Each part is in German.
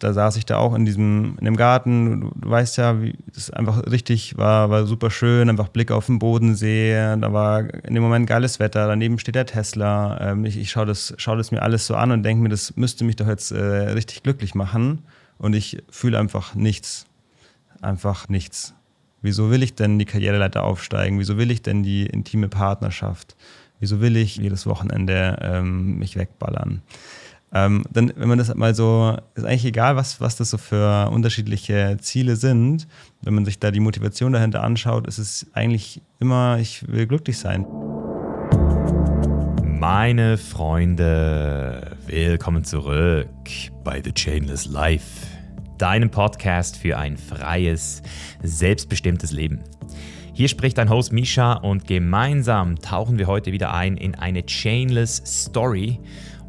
da saß ich da auch in diesem, in dem Garten. Du, du weißt ja, wie das einfach richtig war, war super schön, einfach Blick auf den Bodensee. Da war in dem Moment geiles Wetter. Daneben steht der Tesla. Ähm, ich ich schaue das, schau das mir alles so an und denke mir, das müsste mich doch jetzt äh, richtig glücklich machen. Und ich fühle einfach nichts. Einfach nichts. Wieso will ich denn die Karriereleiter aufsteigen? Wieso will ich denn die intime Partnerschaft? Wieso will ich jedes Wochenende ähm, mich wegballern? Ähm, dann, wenn man das mal so, ist eigentlich egal, was, was das so für unterschiedliche Ziele sind. Wenn man sich da die Motivation dahinter anschaut, ist es eigentlich immer, ich will glücklich sein. Meine Freunde, willkommen zurück bei The Chainless Life, deinem Podcast für ein freies, selbstbestimmtes Leben. Hier spricht dein Host Misha und gemeinsam tauchen wir heute wieder ein in eine Chainless Story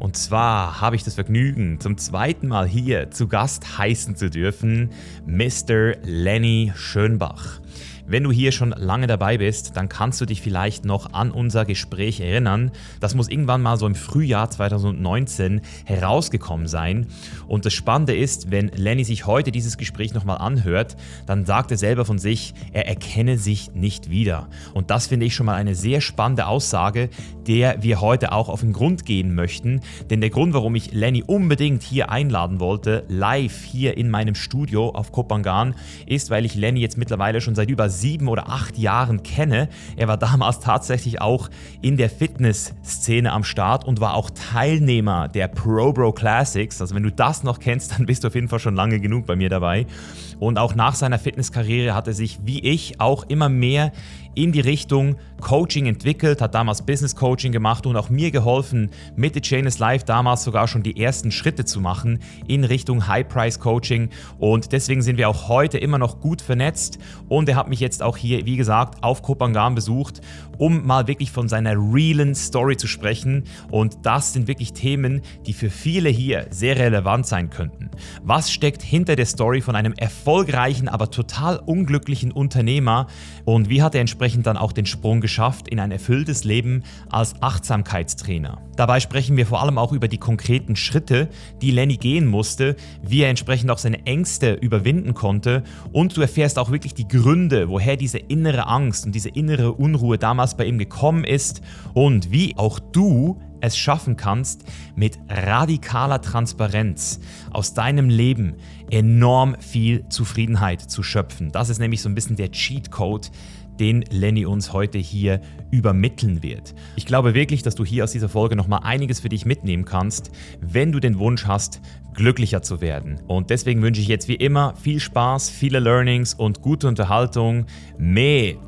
und zwar habe ich das Vergnügen, zum zweiten Mal hier zu Gast heißen zu dürfen, Mr. Lenny Schönbach. Wenn du hier schon lange dabei bist, dann kannst du dich vielleicht noch an unser Gespräch erinnern. Das muss irgendwann mal so im Frühjahr 2019 herausgekommen sein. Und das Spannende ist, wenn Lenny sich heute dieses Gespräch nochmal anhört, dann sagt er selber von sich, er erkenne sich nicht wieder. Und das finde ich schon mal eine sehr spannende Aussage, der wir heute auch auf den Grund gehen möchten. Denn der Grund, warum ich Lenny unbedingt hier einladen wollte, live hier in meinem Studio auf Kopangan, ist, weil ich Lenny jetzt mittlerweile schon seit über sieben oder acht Jahren kenne. Er war damals tatsächlich auch in der Fitnessszene am Start und war auch Teilnehmer der Pro Bro Classics. Also wenn du das noch kennst, dann bist du auf jeden Fall schon lange genug bei mir dabei. Und auch nach seiner Fitnesskarriere hat er sich wie ich auch immer mehr in die Richtung Coaching entwickelt, hat damals Business Coaching gemacht und auch mir geholfen, mit The Chain is Life damals sogar schon die ersten Schritte zu machen in Richtung High Price Coaching. Und deswegen sind wir auch heute immer noch gut vernetzt. Und er hat mich jetzt auch hier, wie gesagt, auf Kopangan besucht, um mal wirklich von seiner realen Story zu sprechen. Und das sind wirklich Themen, die für viele hier sehr relevant sein könnten. Was steckt hinter der Story von einem erfolgreichen, aber total unglücklichen Unternehmer? Und wie hat er entsprechend dementsprechend dann auch den Sprung geschafft in ein erfülltes Leben als Achtsamkeitstrainer. Dabei sprechen wir vor allem auch über die konkreten Schritte, die Lenny gehen musste, wie er entsprechend auch seine Ängste überwinden konnte und du erfährst auch wirklich die Gründe, woher diese innere Angst und diese innere Unruhe damals bei ihm gekommen ist und wie auch du es schaffen kannst, mit radikaler Transparenz aus deinem Leben enorm viel Zufriedenheit zu schöpfen. Das ist nämlich so ein bisschen der Cheat Code, den Lenny uns heute hier übermitteln wird. Ich glaube wirklich, dass du hier aus dieser Folge nochmal einiges für dich mitnehmen kannst, wenn du den Wunsch hast, glücklicher zu werden. Und deswegen wünsche ich jetzt wie immer viel Spaß, viele Learnings und gute Unterhaltung mit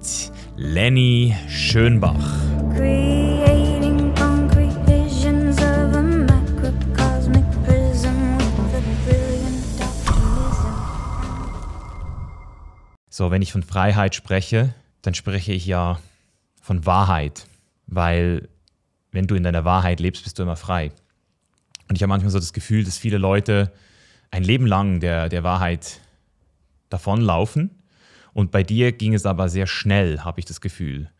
Lenny Schönbach. So, wenn ich von Freiheit spreche, dann spreche ich ja von Wahrheit, weil wenn du in deiner Wahrheit lebst, bist du immer frei. Und ich habe manchmal so das Gefühl, dass viele Leute ein Leben lang der, der Wahrheit davonlaufen. Und bei dir ging es aber sehr schnell, habe ich das Gefühl.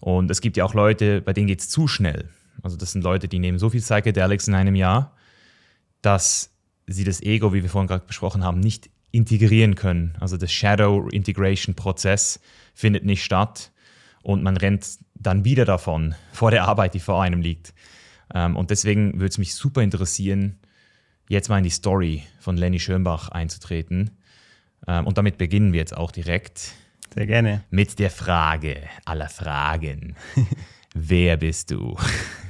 Und es gibt ja auch Leute, bei denen geht es zu schnell. Also das sind Leute, die nehmen so viel Psychedelics in einem Jahr, dass sie das Ego, wie wir vorhin gerade besprochen haben, nicht integrieren können. Also der Shadow Integration Prozess findet nicht statt und man rennt dann wieder davon vor der Arbeit, die vor einem liegt. Ähm, und deswegen würde es mich super interessieren, jetzt mal in die Story von Lenny Schönbach einzutreten. Ähm, und damit beginnen wir jetzt auch direkt. Sehr gerne. Mit der Frage aller Fragen. Wer bist du?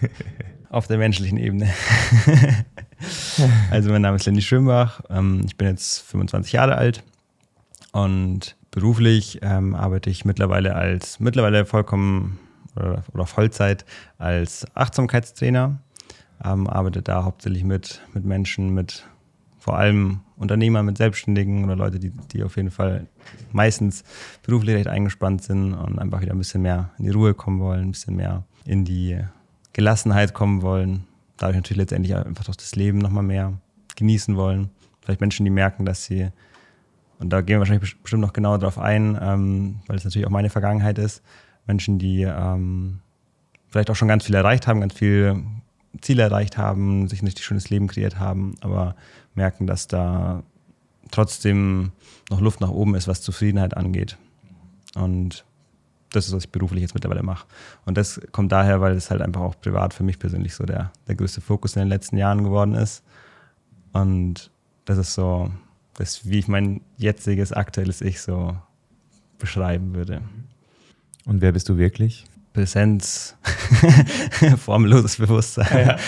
Auf der menschlichen Ebene. also mein Name ist Lenny Schönbach. Ähm, ich bin jetzt 25 Jahre alt und beruflich ähm, arbeite ich mittlerweile als mittlerweile vollkommen oder, oder Vollzeit als Achtsamkeitstrainer. Ähm, arbeite da hauptsächlich mit, mit Menschen, mit vor allem Unternehmern, mit Selbstständigen oder Leute, die, die auf jeden Fall meistens beruflich recht eingespannt sind und einfach wieder ein bisschen mehr in die Ruhe kommen wollen, ein bisschen mehr in die Gelassenheit kommen wollen. Dadurch natürlich letztendlich einfach doch das Leben nochmal mehr genießen wollen. Vielleicht Menschen, die merken, dass sie und da gehen wir wahrscheinlich bestimmt noch genauer drauf ein, ähm, weil es natürlich auch meine Vergangenheit ist. Menschen, die ähm, vielleicht auch schon ganz viel erreicht haben, ganz viel Ziele erreicht haben, sich ein richtig schönes Leben kreiert haben, aber merken, dass da trotzdem noch Luft nach oben ist, was Zufriedenheit angeht. Und das ist, was ich beruflich jetzt mittlerweile mache. Und das kommt daher, weil es halt einfach auch privat für mich persönlich so der, der größte Fokus in den letzten Jahren geworden ist. Und das ist so, das, wie ich mein jetziges, aktuelles Ich so beschreiben würde. Und wer bist du wirklich? Präsenz, formloses Bewusstsein. Ja,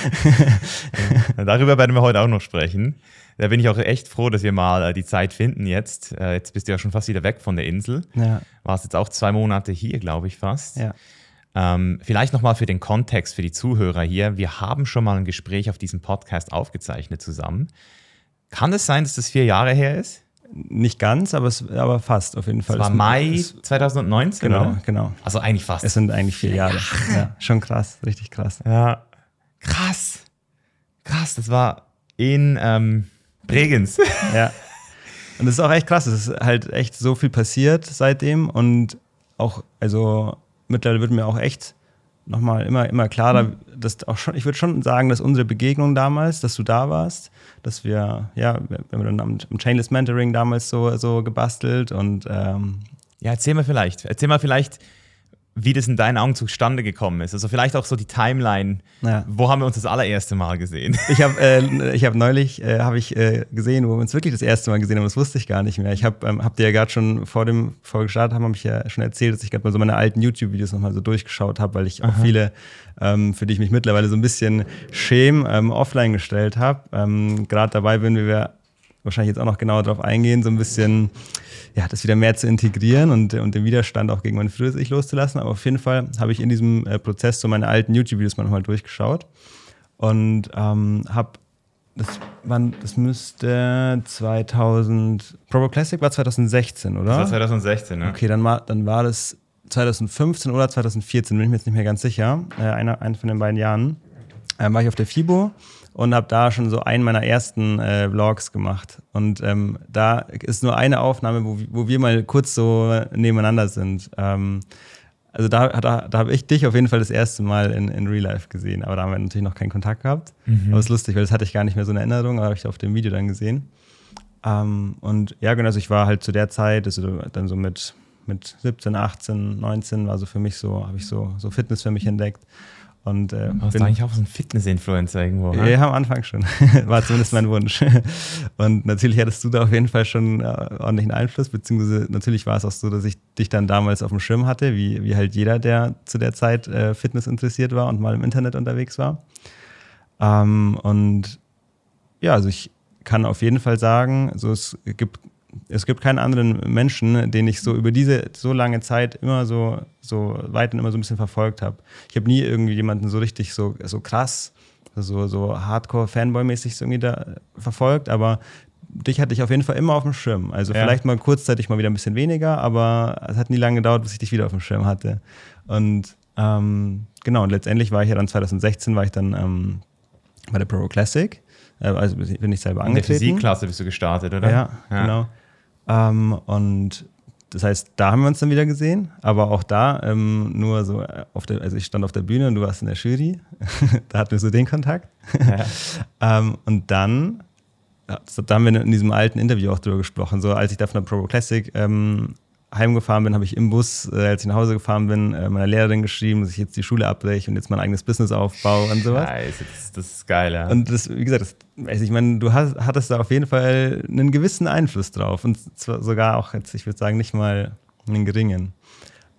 ja. Darüber werden wir heute auch noch sprechen. Da bin ich auch echt froh, dass wir mal äh, die Zeit finden jetzt. Äh, jetzt bist du ja schon fast wieder weg von der Insel. Ja. Warst jetzt auch zwei Monate hier, glaube ich fast. Ja. Ähm, vielleicht nochmal für den Kontext, für die Zuhörer hier. Wir haben schon mal ein Gespräch auf diesem Podcast aufgezeichnet zusammen. Kann es sein, dass das vier Jahre her ist? Nicht ganz, aber, es, aber fast auf jeden Fall. Es war Mai 2019, Genau, oder? genau. Also eigentlich fast. Es sind eigentlich vier Jahre. Ja, schon krass, richtig krass. Ja, krass. Krass, das war in ähm, Bregenz. Ja. Und das ist auch echt krass. Es ist halt echt so viel passiert seitdem und auch, also mittlerweile wird mir auch echt nochmal immer, immer klarer, mhm. dass auch schon, ich würde schon sagen, dass unsere Begegnung damals, dass du da warst, dass wir, ja, wir haben dann am, am Chainless Mentoring damals so, so gebastelt und ähm, ja, erzähl mal vielleicht. Erzähl mal vielleicht, wie das in deinen Augen zustande gekommen ist. Also vielleicht auch so die Timeline. Ja. Wo haben wir uns das allererste Mal gesehen? Ich habe äh, hab neulich äh, hab ich, äh, gesehen, wo wir uns wirklich das erste Mal gesehen haben. Das wusste ich gar nicht mehr. Ich habe ähm, hab dir ja gerade schon vor dem vor gestartet haben, habe ich ja schon erzählt, dass ich gerade mal so meine alten YouTube-Videos nochmal so durchgeschaut habe, weil ich Aha. auch viele, ähm, für die ich mich mittlerweile so ein bisschen schäme, ähm, offline gestellt habe. Ähm, gerade dabei bin, wie wir wahrscheinlich jetzt auch noch genauer darauf eingehen, so ein bisschen ja, das wieder mehr zu integrieren und, und den Widerstand auch gegen mein früheres Ich loszulassen. Aber auf jeden Fall habe ich in diesem äh, Prozess so meine alten YouTube-Videos mal nochmal durchgeschaut und ähm, habe das, das müsste 2000, Provo Classic war 2016, oder? Das war 2016, ne? Okay, dann war, dann war das 2015 oder 2014, bin ich mir jetzt nicht mehr ganz sicher, äh, einer, einer von den beiden Jahren, äh, war ich auf der FIBO und habe da schon so einen meiner ersten äh, Vlogs gemacht. Und ähm, da ist nur eine Aufnahme, wo, wo wir mal kurz so nebeneinander sind. Ähm, also da, da, da habe ich dich auf jeden Fall das erste Mal in, in Real Life gesehen, aber da haben wir natürlich noch keinen Kontakt gehabt. Mhm. Aber es ist lustig, weil das hatte ich gar nicht mehr so eine Erinnerung, aber habe ich auf dem Video dann gesehen. Ähm, und ja, genau, also ich war halt zu der Zeit, also dann so mit, mit 17, 18, 19 war so für mich so, habe ich so, so Fitness für mich entdeckt. Und, äh, Warst du eigentlich auch so ein Fitness-Influencer irgendwo? Ja, ja, am Anfang schon. War zumindest mein Wunsch. Und natürlich hattest du da auf jeden Fall schon äh, ordentlichen Einfluss, beziehungsweise natürlich war es auch so, dass ich dich dann damals auf dem Schirm hatte, wie, wie halt jeder, der zu der Zeit äh, Fitness interessiert war und mal im Internet unterwegs war. Ähm, und ja, also ich kann auf jeden Fall sagen, also es gibt es gibt keinen anderen Menschen, den ich so über diese so lange Zeit immer so, so weit und immer so ein bisschen verfolgt habe. Ich habe nie irgendwie jemanden so richtig so, so krass, so, so Hardcore-Fanboy-mäßig irgendwie da verfolgt, aber dich hatte ich auf jeden Fall immer auf dem Schirm. Also ja. vielleicht mal kurzzeitig mal wieder ein bisschen weniger, aber es hat nie lange gedauert, bis ich dich wieder auf dem Schirm hatte. Und ähm, genau, und letztendlich war ich ja dann 2016, war ich dann ähm, bei der Pro Classic. Äh, also bin ich selber angetreten. In der Physikklasse bist du gestartet, oder? Ja, ja. genau. Ähm, und das heißt, da haben wir uns dann wieder gesehen, aber auch da ähm, nur so auf der, also ich stand auf der Bühne und du warst in der Jury, da hatten wir so den Kontakt. Ja. ähm, und dann, da haben wir in diesem alten Interview auch drüber gesprochen, so als ich da von der Pro Classic ähm, heimgefahren bin, habe ich im Bus, äh, als ich nach Hause gefahren bin, äh, meiner Lehrerin geschrieben, dass ich jetzt die Schule abbreche und jetzt mein eigenes Business aufbaue und sowas. Scheiße, das, das ist geil, ja. Und das, wie gesagt, das, also ich meine, du hast, hattest da auf jeden Fall einen gewissen Einfluss drauf und zwar sogar auch jetzt, ich würde sagen, nicht mal einen geringen.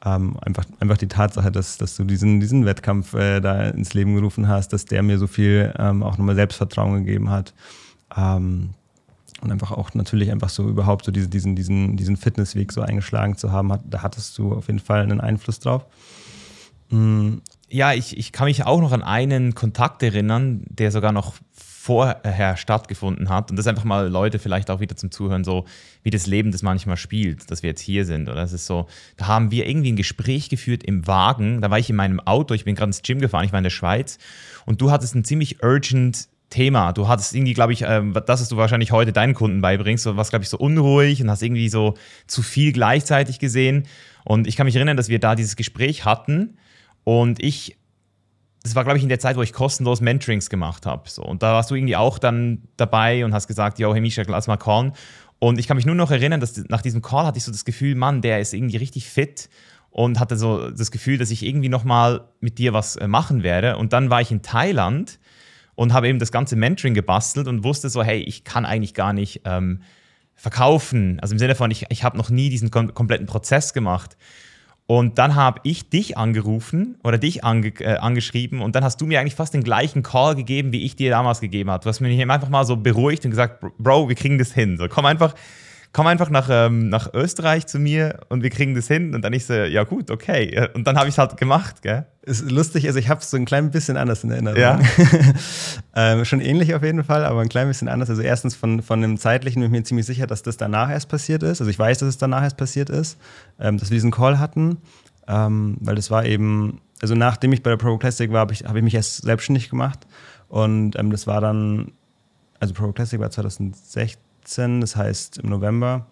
Ähm, einfach, einfach die Tatsache, dass, dass du diesen, diesen Wettkampf äh, da ins Leben gerufen hast, dass der mir so viel ähm, auch nochmal Selbstvertrauen gegeben hat. Ähm, und einfach auch natürlich einfach so überhaupt so diese, diesen, diesen, diesen Fitnessweg so eingeschlagen zu haben, hat, da hattest du auf jeden Fall einen Einfluss drauf. Mhm. Ja, ich, ich kann mich auch noch an einen Kontakt erinnern, der sogar noch vorher stattgefunden hat. Und das einfach mal Leute vielleicht auch wieder zum Zuhören, so wie das Leben das manchmal spielt, dass wir jetzt hier sind. Oder das ist so, da haben wir irgendwie ein Gespräch geführt im Wagen. Da war ich in meinem Auto, ich bin gerade ins Gym gefahren, ich war in der Schweiz. Und du hattest ein ziemlich urgent Thema. Du hattest irgendwie, glaube ich, äh, das, was du wahrscheinlich heute deinen Kunden beibringst, was, glaube ich, so unruhig und hast irgendwie so zu viel gleichzeitig gesehen. Und ich kann mich erinnern, dass wir da dieses Gespräch hatten und ich das war, glaube ich, in der Zeit, wo ich kostenlos Mentorings gemacht habe. So. Und da warst du irgendwie auch dann dabei und hast gesagt, yo, hey Misha, lass mal callen. Und ich kann mich nur noch erinnern, dass nach diesem Call hatte ich so das Gefühl, Mann, der ist irgendwie richtig fit und hatte so das Gefühl, dass ich irgendwie nochmal mit dir was äh, machen werde. Und dann war ich in Thailand und habe eben das ganze Mentoring gebastelt und wusste so, hey, ich kann eigentlich gar nicht ähm, verkaufen. Also im Sinne von, ich, ich habe noch nie diesen kom kompletten Prozess gemacht. Und dann habe ich dich angerufen oder dich ange äh, angeschrieben und dann hast du mir eigentlich fast den gleichen Call gegeben, wie ich dir damals gegeben habe. Du hast mich einfach mal so beruhigt und gesagt, Bro, wir kriegen das hin. So, komm einfach, komm einfach nach, ähm, nach Österreich zu mir und wir kriegen das hin. Und dann ich so, ja gut, okay. Und dann habe ich es halt gemacht, gell? Ist lustig, also ich habe es so ein klein bisschen anders in Erinnerung. Ja. ähm, schon ähnlich auf jeden Fall, aber ein klein bisschen anders. Also erstens von, von dem zeitlichen bin ich mir ziemlich sicher, dass das danach erst passiert ist. Also ich weiß, dass es danach erst passiert ist, ähm, dass wir diesen Call hatten, ähm, weil das war eben, also nachdem ich bei der Pro Classic war, habe ich, hab ich mich erst selbstständig gemacht und ähm, das war dann, also Pro Classic war 2016 das heißt im November.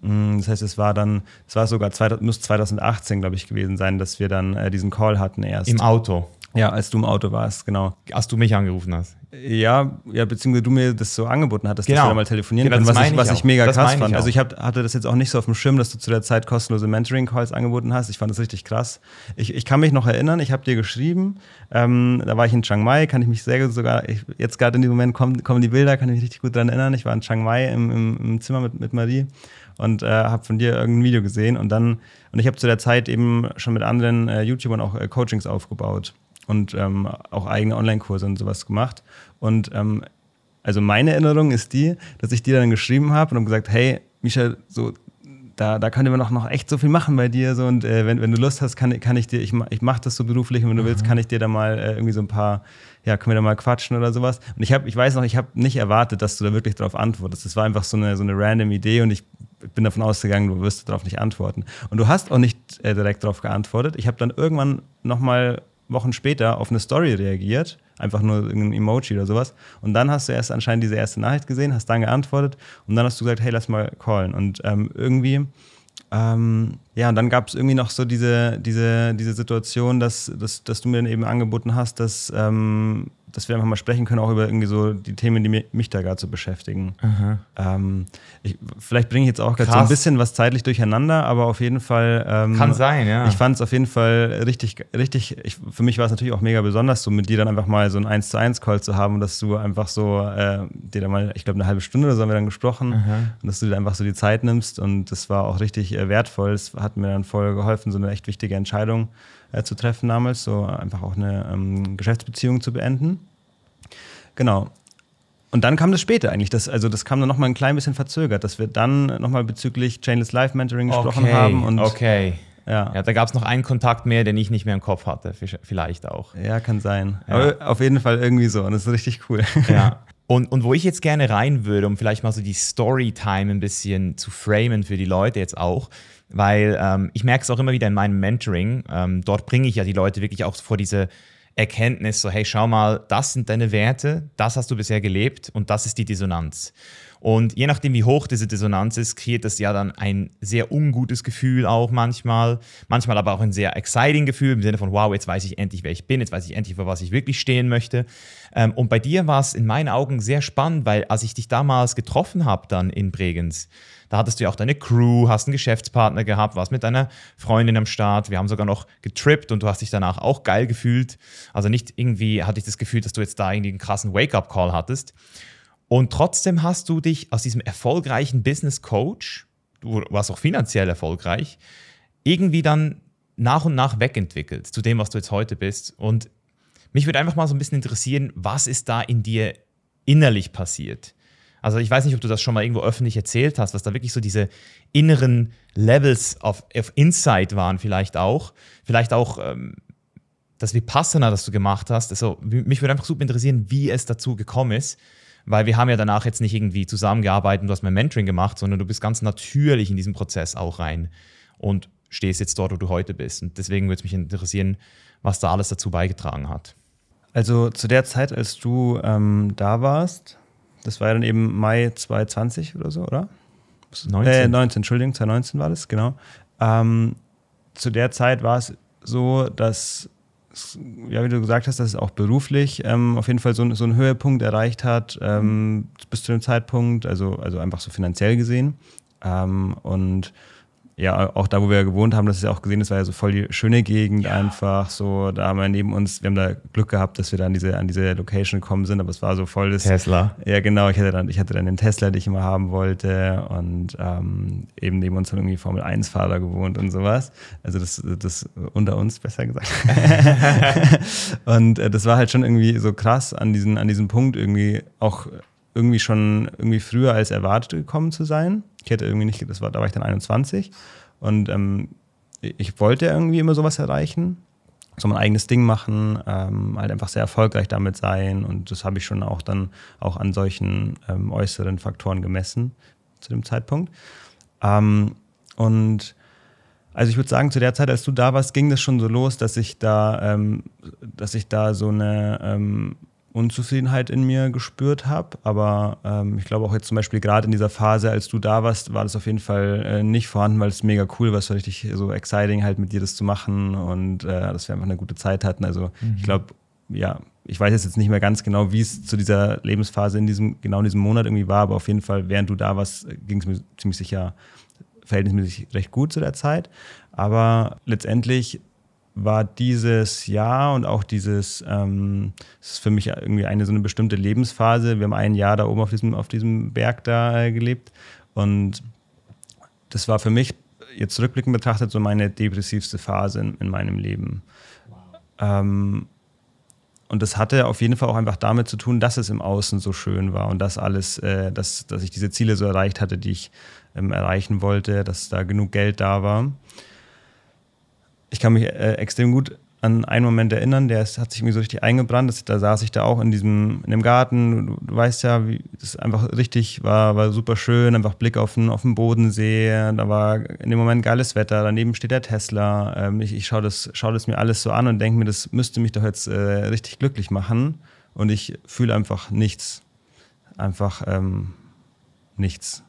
Mm, das heißt, es war dann, es war sogar, muss 2018, glaube ich, gewesen sein, dass wir dann äh, diesen Call hatten erst. Im Auto. Ja, als du im Auto warst, genau. Als du mich angerufen hast. Ja, ja, beziehungsweise du mir das so angeboten hattest, genau. dass wir da mal telefonieren genau, können, was, ich, was ich, mega das krass fand. Ich also ich hab, hatte das jetzt auch nicht so auf dem Schirm, dass du zu der Zeit kostenlose Mentoring-Calls angeboten hast. Ich fand das richtig krass. Ich, ich kann mich noch erinnern, ich habe dir geschrieben, ähm, da war ich in Chiang Mai, kann ich mich sehr gut sogar, ich, jetzt gerade in dem Moment kommen, kommen die Bilder, kann ich mich richtig gut daran erinnern. Ich war in Chiang Mai im, im, im Zimmer mit, mit Marie und äh, habe von dir irgendein Video gesehen und dann, und ich habe zu der Zeit eben schon mit anderen äh, YouTubern auch äh, Coachings aufgebaut und ähm, auch eigene Online-Kurse und sowas gemacht. Und ähm, also meine Erinnerung ist die, dass ich dir dann geschrieben habe und gesagt, hey, Micha, so da, da können wir noch, noch echt so viel machen bei dir. So, und äh, wenn, wenn du Lust hast, kann, kann ich dir, ich, ich mache das so beruflich und wenn du mhm. willst, kann ich dir da mal äh, irgendwie so ein paar, ja, können wir da mal quatschen oder sowas. Und ich habe, ich weiß noch, ich habe nicht erwartet, dass du da wirklich darauf antwortest. Das war einfach so eine, so eine random Idee und ich bin davon ausgegangen, du wirst darauf nicht antworten. Und du hast auch nicht äh, direkt darauf geantwortet. Ich habe dann irgendwann nochmal Wochen später auf eine Story reagiert, einfach nur irgendein Emoji oder sowas. Und dann hast du erst anscheinend diese erste Nachricht gesehen, hast dann geantwortet und dann hast du gesagt, hey, lass mal callen. Und ähm, irgendwie, ähm, ja, und dann gab es irgendwie noch so diese, diese, diese Situation, dass, dass, dass du mir dann eben angeboten hast, dass ähm, dass wir einfach mal sprechen können, auch über irgendwie so die Themen, die mich, da gerade so beschäftigen. Ähm, ich, vielleicht bringe ich jetzt auch gerade so ein bisschen was zeitlich durcheinander, aber auf jeden Fall. Ähm, Kann sein, ja. Ich fand es auf jeden Fall richtig, richtig. Ich, für mich war es natürlich auch mega besonders, so mit dir dann einfach mal so ein 1 zu 1 Call zu haben und dass du einfach so äh, dir da mal, ich glaube, eine halbe Stunde oder so haben wir dann gesprochen Aha. und dass du dir einfach so die Zeit nimmst und das war auch richtig äh, wertvoll. Es hat mir dann voll geholfen, so eine echt wichtige Entscheidung äh, zu treffen damals, so einfach auch eine ähm, Geschäftsbeziehung zu beenden. Genau. Und dann kam das später eigentlich. Das, also das kam dann nochmal ein klein bisschen verzögert, dass wir dann nochmal bezüglich Chainless Life Mentoring gesprochen okay, haben. Und okay. Ja. ja da gab es noch einen Kontakt mehr, den ich nicht mehr im Kopf hatte, vielleicht auch. Ja, kann sein. Ja. Aber auf jeden Fall irgendwie so und das ist richtig cool. Ja. Und, und wo ich jetzt gerne rein würde, um vielleicht mal so die Storytime ein bisschen zu framen für die Leute jetzt auch, weil ähm, ich merke es auch immer wieder in meinem Mentoring, ähm, dort bringe ich ja die Leute wirklich auch vor diese Erkenntnis, so hey, schau mal, das sind deine Werte, das hast du bisher gelebt und das ist die Dissonanz. Und je nachdem, wie hoch diese Dissonanz ist, kreiert das ja dann ein sehr ungutes Gefühl auch manchmal. Manchmal aber auch ein sehr exciting Gefühl im Sinne von, wow, jetzt weiß ich endlich, wer ich bin, jetzt weiß ich endlich, für was ich wirklich stehen möchte. Ähm, und bei dir war es in meinen Augen sehr spannend, weil als ich dich damals getroffen habe dann in Bregenz, da hattest du ja auch deine Crew, hast einen Geschäftspartner gehabt, warst mit deiner Freundin am Start. Wir haben sogar noch getrippt und du hast dich danach auch geil gefühlt. Also nicht irgendwie hatte ich das Gefühl, dass du jetzt da irgendwie einen krassen Wake-up-Call hattest. Und trotzdem hast du dich aus diesem erfolgreichen Business Coach, du warst auch finanziell erfolgreich, irgendwie dann nach und nach wegentwickelt zu dem, was du jetzt heute bist. Und mich würde einfach mal so ein bisschen interessieren, was ist da in dir innerlich passiert? Also ich weiß nicht, ob du das schon mal irgendwo öffentlich erzählt hast, was da wirklich so diese inneren Levels of, of Insight waren vielleicht auch. Vielleicht auch ähm, das Vipassana, das du gemacht hast. Also, mich würde einfach super interessieren, wie es dazu gekommen ist weil wir haben ja danach jetzt nicht irgendwie zusammengearbeitet und du hast mein Mentoring gemacht, sondern du bist ganz natürlich in diesen Prozess auch rein und stehst jetzt dort, wo du heute bist. Und deswegen würde es mich interessieren, was da alles dazu beigetragen hat. Also zu der Zeit, als du ähm, da warst, das war ja dann eben Mai 2020 oder so, oder? 19. Äh, 19, Entschuldigung, 2019 war das, genau. Ähm, zu der Zeit war es so, dass ja, wie du gesagt hast, dass es auch beruflich ähm, auf jeden Fall so, so einen Höhepunkt erreicht hat, ähm, bis zu dem Zeitpunkt, also, also einfach so finanziell gesehen. Ähm, und ja, auch da, wo wir gewohnt haben, das ist ja auch gesehen, das war ja so voll die schöne Gegend ja. einfach. So, da haben wir neben uns, wir haben da Glück gehabt, dass wir da an diese, an diese Location gekommen sind, aber es war so voll das. Tesla. Ja, genau. Ich hatte dann, ich hatte dann den Tesla, den ich immer haben wollte und ähm, eben neben uns haben irgendwie Formel 1-Fahrer gewohnt und sowas. Also das, das unter uns, besser gesagt. und äh, das war halt schon irgendwie so krass an diesen, an diesem Punkt irgendwie auch irgendwie schon irgendwie früher als erwartet gekommen zu sein. Ich hätte irgendwie nicht, das war, da war ich dann 21 und ähm, ich wollte irgendwie immer sowas erreichen, so mein eigenes Ding machen, ähm, halt einfach sehr erfolgreich damit sein. Und das habe ich schon auch dann auch an solchen ähm, äußeren Faktoren gemessen zu dem Zeitpunkt. Ähm, und also ich würde sagen, zu der Zeit, als du da warst, ging das schon so los, dass ich da, ähm, dass ich da so eine ähm, Unzufriedenheit in mir gespürt habe. Aber ähm, ich glaube auch jetzt zum Beispiel gerade in dieser Phase, als du da warst, war das auf jeden Fall äh, nicht vorhanden, weil es mega cool war. Es war richtig so exciting, halt mit dir das zu machen und äh, dass wir einfach eine gute Zeit hatten. Also mhm. ich glaube, ja, ich weiß jetzt nicht mehr ganz genau, wie es zu dieser Lebensphase in diesem, genau in diesem Monat irgendwie war, aber auf jeden Fall, während du da warst, ging es mir ziemlich sicher verhältnismäßig recht gut zu der Zeit. Aber letztendlich war dieses Jahr und auch dieses, ähm, das ist für mich irgendwie eine so eine bestimmte Lebensphase. Wir haben ein Jahr da oben auf diesem, auf diesem Berg da äh, gelebt und das war für mich jetzt rückblickend betrachtet so meine depressivste Phase in, in meinem Leben. Wow. Ähm, und das hatte auf jeden Fall auch einfach damit zu tun, dass es im Außen so schön war und dass alles, äh, dass, dass ich diese Ziele so erreicht hatte, die ich ähm, erreichen wollte, dass da genug Geld da war ich kann mich äh, extrem gut an einen Moment erinnern, der ist, hat sich mir so richtig eingebrannt. Das, da saß ich da auch in diesem, in dem Garten. Du, du weißt ja, wie das einfach richtig war, war super schön, einfach Blick auf den, auf den Bodensee. Da war in dem Moment geiles Wetter. Daneben steht der Tesla. Ähm, ich ich schaue das, schau das mir alles so an und denke mir, das müsste mich doch jetzt äh, richtig glücklich machen. Und ich fühle einfach nichts. Einfach ähm, nichts.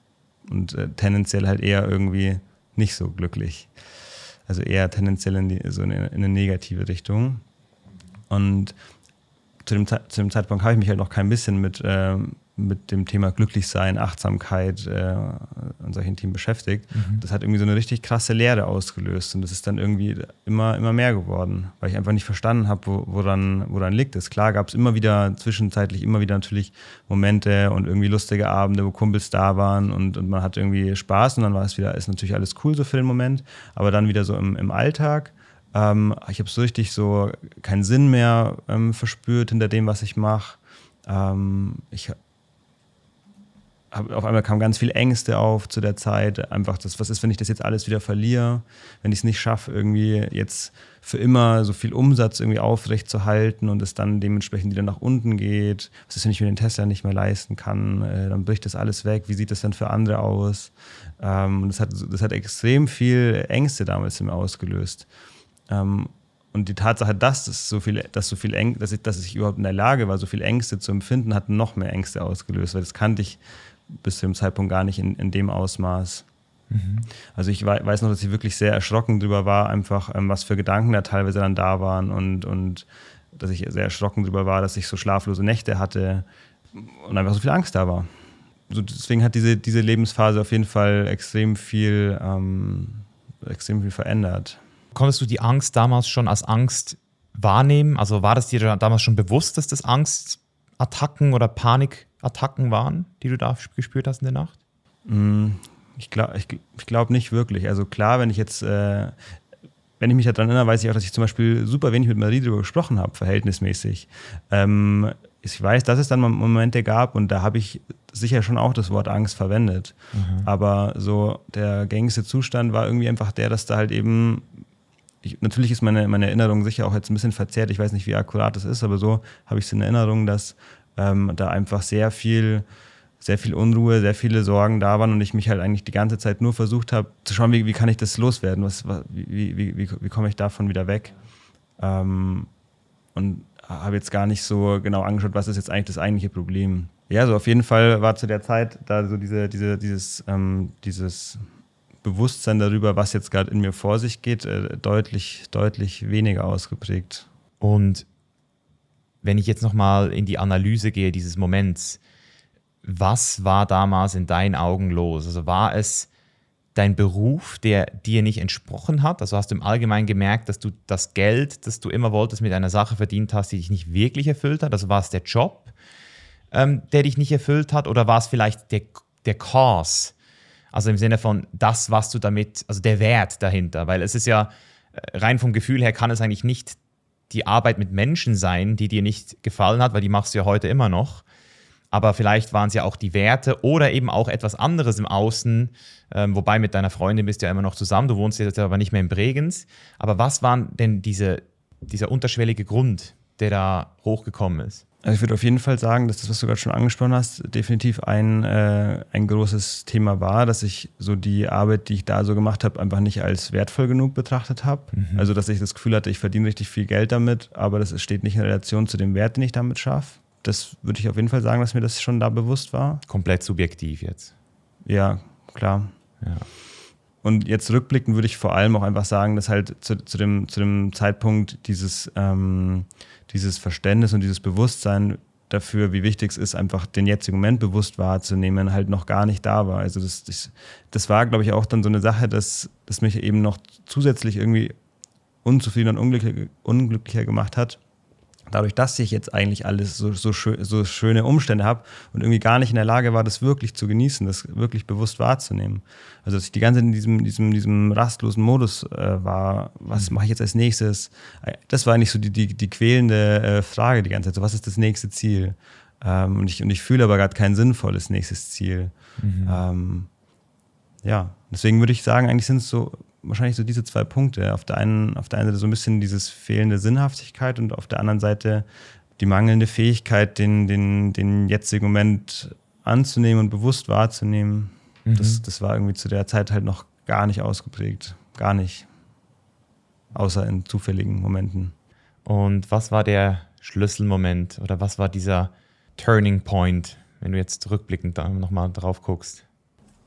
Und äh, tendenziell halt eher irgendwie nicht so glücklich. Also eher tendenziell in, die, so in, in eine negative Richtung. Und zu dem, zu dem Zeitpunkt habe ich mich halt noch kein bisschen mit, ähm, mit dem Thema Glücklichsein, Achtsamkeit äh, und solchen Themen beschäftigt. Mhm. Das hat irgendwie so eine richtig krasse Lehre ausgelöst und das ist dann irgendwie immer, immer mehr geworden, weil ich einfach nicht verstanden habe, wo, woran, woran liegt es. Klar gab es immer wieder, zwischenzeitlich immer wieder natürlich Momente und irgendwie lustige Abende, wo Kumpels da waren und, und man hat irgendwie Spaß und dann war es wieder, ist natürlich alles cool so für den Moment, aber dann wieder so im, im Alltag ähm, ich habe so richtig so keinen Sinn mehr ähm, verspürt hinter dem, was ich mache. Ähm, ich auf einmal kamen ganz viele Ängste auf zu der Zeit. Einfach das, was ist, wenn ich das jetzt alles wieder verliere, wenn ich es nicht schaffe, irgendwie jetzt für immer so viel Umsatz irgendwie aufrecht zu halten und es dann dementsprechend wieder nach unten geht. Was ist, wenn ich mir den Tesla nicht mehr leisten kann? Äh, dann bricht das alles weg. Wie sieht das dann für andere aus? Ähm, das, hat, das hat extrem viel Ängste damals in mir ausgelöst. Ähm, und die Tatsache, dass es so viel, dass so viel Äng dass ich, dass ich überhaupt in der Lage war, so viel Ängste zu empfinden, hat noch mehr Ängste ausgelöst, weil das kannte ich bis zu dem Zeitpunkt gar nicht in, in dem Ausmaß. Mhm. Also ich weiß noch, dass ich wirklich sehr erschrocken darüber war, einfach ähm, was für Gedanken da teilweise dann da waren und, und dass ich sehr erschrocken darüber war, dass ich so schlaflose Nächte hatte und einfach so viel Angst da war. So, deswegen hat diese, diese Lebensphase auf jeden Fall extrem viel, ähm, extrem viel verändert. Konntest du die Angst damals schon als Angst wahrnehmen? Also war das dir damals schon bewusst, dass das Angstattacken oder Panik Attacken waren, die du da gespürt hast in der Nacht? Mm, ich glaube ich, ich glaub nicht wirklich. Also klar, wenn ich jetzt, äh, wenn ich mich daran erinnere, weiß ich auch, dass ich zum Beispiel super wenig mit Marie darüber gesprochen habe, verhältnismäßig. Ähm, ich weiß, dass es dann Momente gab und da habe ich sicher schon auch das Wort Angst verwendet. Mhm. Aber so der gängigste Zustand war irgendwie einfach der, dass da halt eben ich, natürlich ist meine, meine Erinnerung sicher auch jetzt ein bisschen verzerrt. Ich weiß nicht, wie akkurat das ist, aber so habe ich es in Erinnerung, dass ähm, da einfach sehr viel, sehr viel Unruhe, sehr viele Sorgen da waren und ich mich halt eigentlich die ganze Zeit nur versucht habe zu schauen, wie, wie kann ich das loswerden, was, wie, wie, wie, wie komme ich davon wieder weg. Ähm, und habe jetzt gar nicht so genau angeschaut, was ist jetzt eigentlich das eigentliche Problem. Ja, so auf jeden Fall war zu der Zeit da so diese, diese, dieses, ähm, dieses Bewusstsein darüber, was jetzt gerade in mir vor sich geht, äh, deutlich, deutlich weniger ausgeprägt. Und wenn ich jetzt nochmal in die Analyse gehe dieses Moments, was war damals in deinen Augen los? Also war es dein Beruf, der dir nicht entsprochen hat? Also hast du im Allgemeinen gemerkt, dass du das Geld, das du immer wolltest, mit einer Sache verdient hast, die dich nicht wirklich erfüllt hat? Also war es der Job, ähm, der dich nicht erfüllt hat? Oder war es vielleicht der, der Cause? Also im Sinne von das, was du damit, also der Wert dahinter. Weil es ist ja, äh, rein vom Gefühl her kann es eigentlich nicht die Arbeit mit Menschen sein, die dir nicht gefallen hat, weil die machst du ja heute immer noch. Aber vielleicht waren es ja auch die Werte oder eben auch etwas anderes im Außen. Ähm, wobei mit deiner Freundin bist du ja immer noch zusammen, du wohnst jetzt aber nicht mehr in Bregenz. Aber was war denn diese, dieser unterschwellige Grund, der da hochgekommen ist? Also ich würde auf jeden Fall sagen, dass das, was du gerade schon angesprochen hast, definitiv ein, äh, ein großes Thema war, dass ich so die Arbeit, die ich da so gemacht habe, einfach nicht als wertvoll genug betrachtet habe. Mhm. Also dass ich das Gefühl hatte, ich verdiene richtig viel Geld damit, aber das steht nicht in Relation zu dem Wert, den ich damit schaffe. Das würde ich auf jeden Fall sagen, dass mir das schon da bewusst war. Komplett subjektiv jetzt. Ja, klar. Ja. Und jetzt rückblickend würde ich vor allem auch einfach sagen, dass halt zu, zu, dem, zu dem Zeitpunkt dieses... Ähm, dieses Verständnis und dieses Bewusstsein dafür, wie wichtig es ist, einfach den jetzigen Moment bewusst wahrzunehmen, halt noch gar nicht da war. Also das, das, das war, glaube ich, auch dann so eine Sache, dass das mich eben noch zusätzlich irgendwie unzufrieden und unglücklicher, unglücklicher gemacht hat, dadurch, dass ich jetzt eigentlich alles so, so, schön, so schöne Umstände habe und irgendwie gar nicht in der Lage war, das wirklich zu genießen, das wirklich bewusst wahrzunehmen. Also dass ich die ganze Zeit in diesem, diesem, diesem rastlosen Modus äh, war, was mhm. mache ich jetzt als nächstes? Das war eigentlich so die, die, die quälende äh, Frage die ganze Zeit, so was ist das nächste Ziel? Ähm, und, ich, und ich fühle aber gerade kein sinnvolles nächstes Ziel. Mhm. Ähm, ja, deswegen würde ich sagen, eigentlich sind es so wahrscheinlich so diese zwei Punkte. Auf der einen, auf der einen Seite so ein bisschen dieses fehlende Sinnhaftigkeit und auf der anderen Seite die mangelnde Fähigkeit, den, den, den jetzigen Moment anzunehmen und bewusst wahrzunehmen. Mhm. Das, das war irgendwie zu der Zeit halt noch gar nicht ausgeprägt. Gar nicht. Außer in zufälligen Momenten. Und was war der Schlüsselmoment oder was war dieser Turning Point, wenn du jetzt rückblickend da nochmal drauf guckst?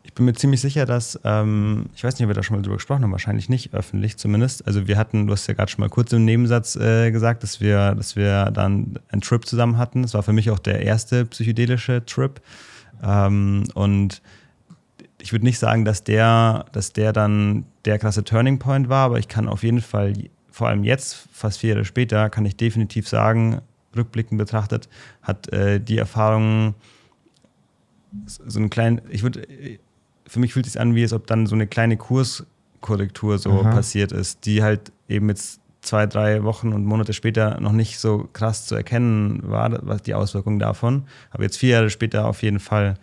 Ich bin mir ziemlich sicher, dass, ähm, ich weiß nicht, ob wir da schon mal drüber gesprochen haben, wahrscheinlich nicht öffentlich zumindest. Also wir hatten, du hast ja gerade schon mal kurz im Nebensatz äh, gesagt, dass wir, dass wir dann einen Trip zusammen hatten. Das war für mich auch der erste psychedelische Trip. Ähm, und ich würde nicht sagen, dass der, dass der dann der krasse Turning Point war, aber ich kann auf jeden Fall, vor allem jetzt, fast vier Jahre später, kann ich definitiv sagen, rückblickend betrachtet, hat äh, die Erfahrung so einen kleinen, ich würde für mich fühlt es sich an, wie es ob dann so eine kleine Kurskorrektur so Aha. passiert ist, die halt eben jetzt zwei, drei Wochen und Monate später noch nicht so krass zu erkennen war, was die Auswirkungen davon. Aber jetzt vier Jahre später auf jeden Fall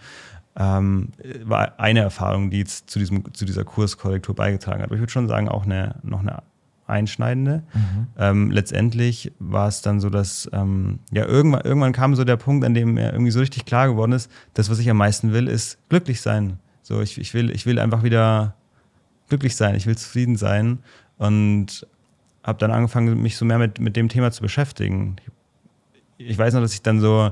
ähm, war eine Erfahrung, die jetzt zu, diesem, zu dieser Kurskorrektur beigetragen hat. Aber ich würde schon sagen, auch eine, noch eine einschneidende. Mhm. Ähm, letztendlich war es dann so, dass ähm, ja irgendwann, irgendwann kam so der Punkt, an dem mir irgendwie so richtig klar geworden ist, das, was ich am meisten will, ist glücklich sein. So, ich, ich, will, ich will einfach wieder glücklich sein, ich will zufrieden sein und habe dann angefangen, mich so mehr mit, mit dem Thema zu beschäftigen. Ich weiß noch, dass ich dann so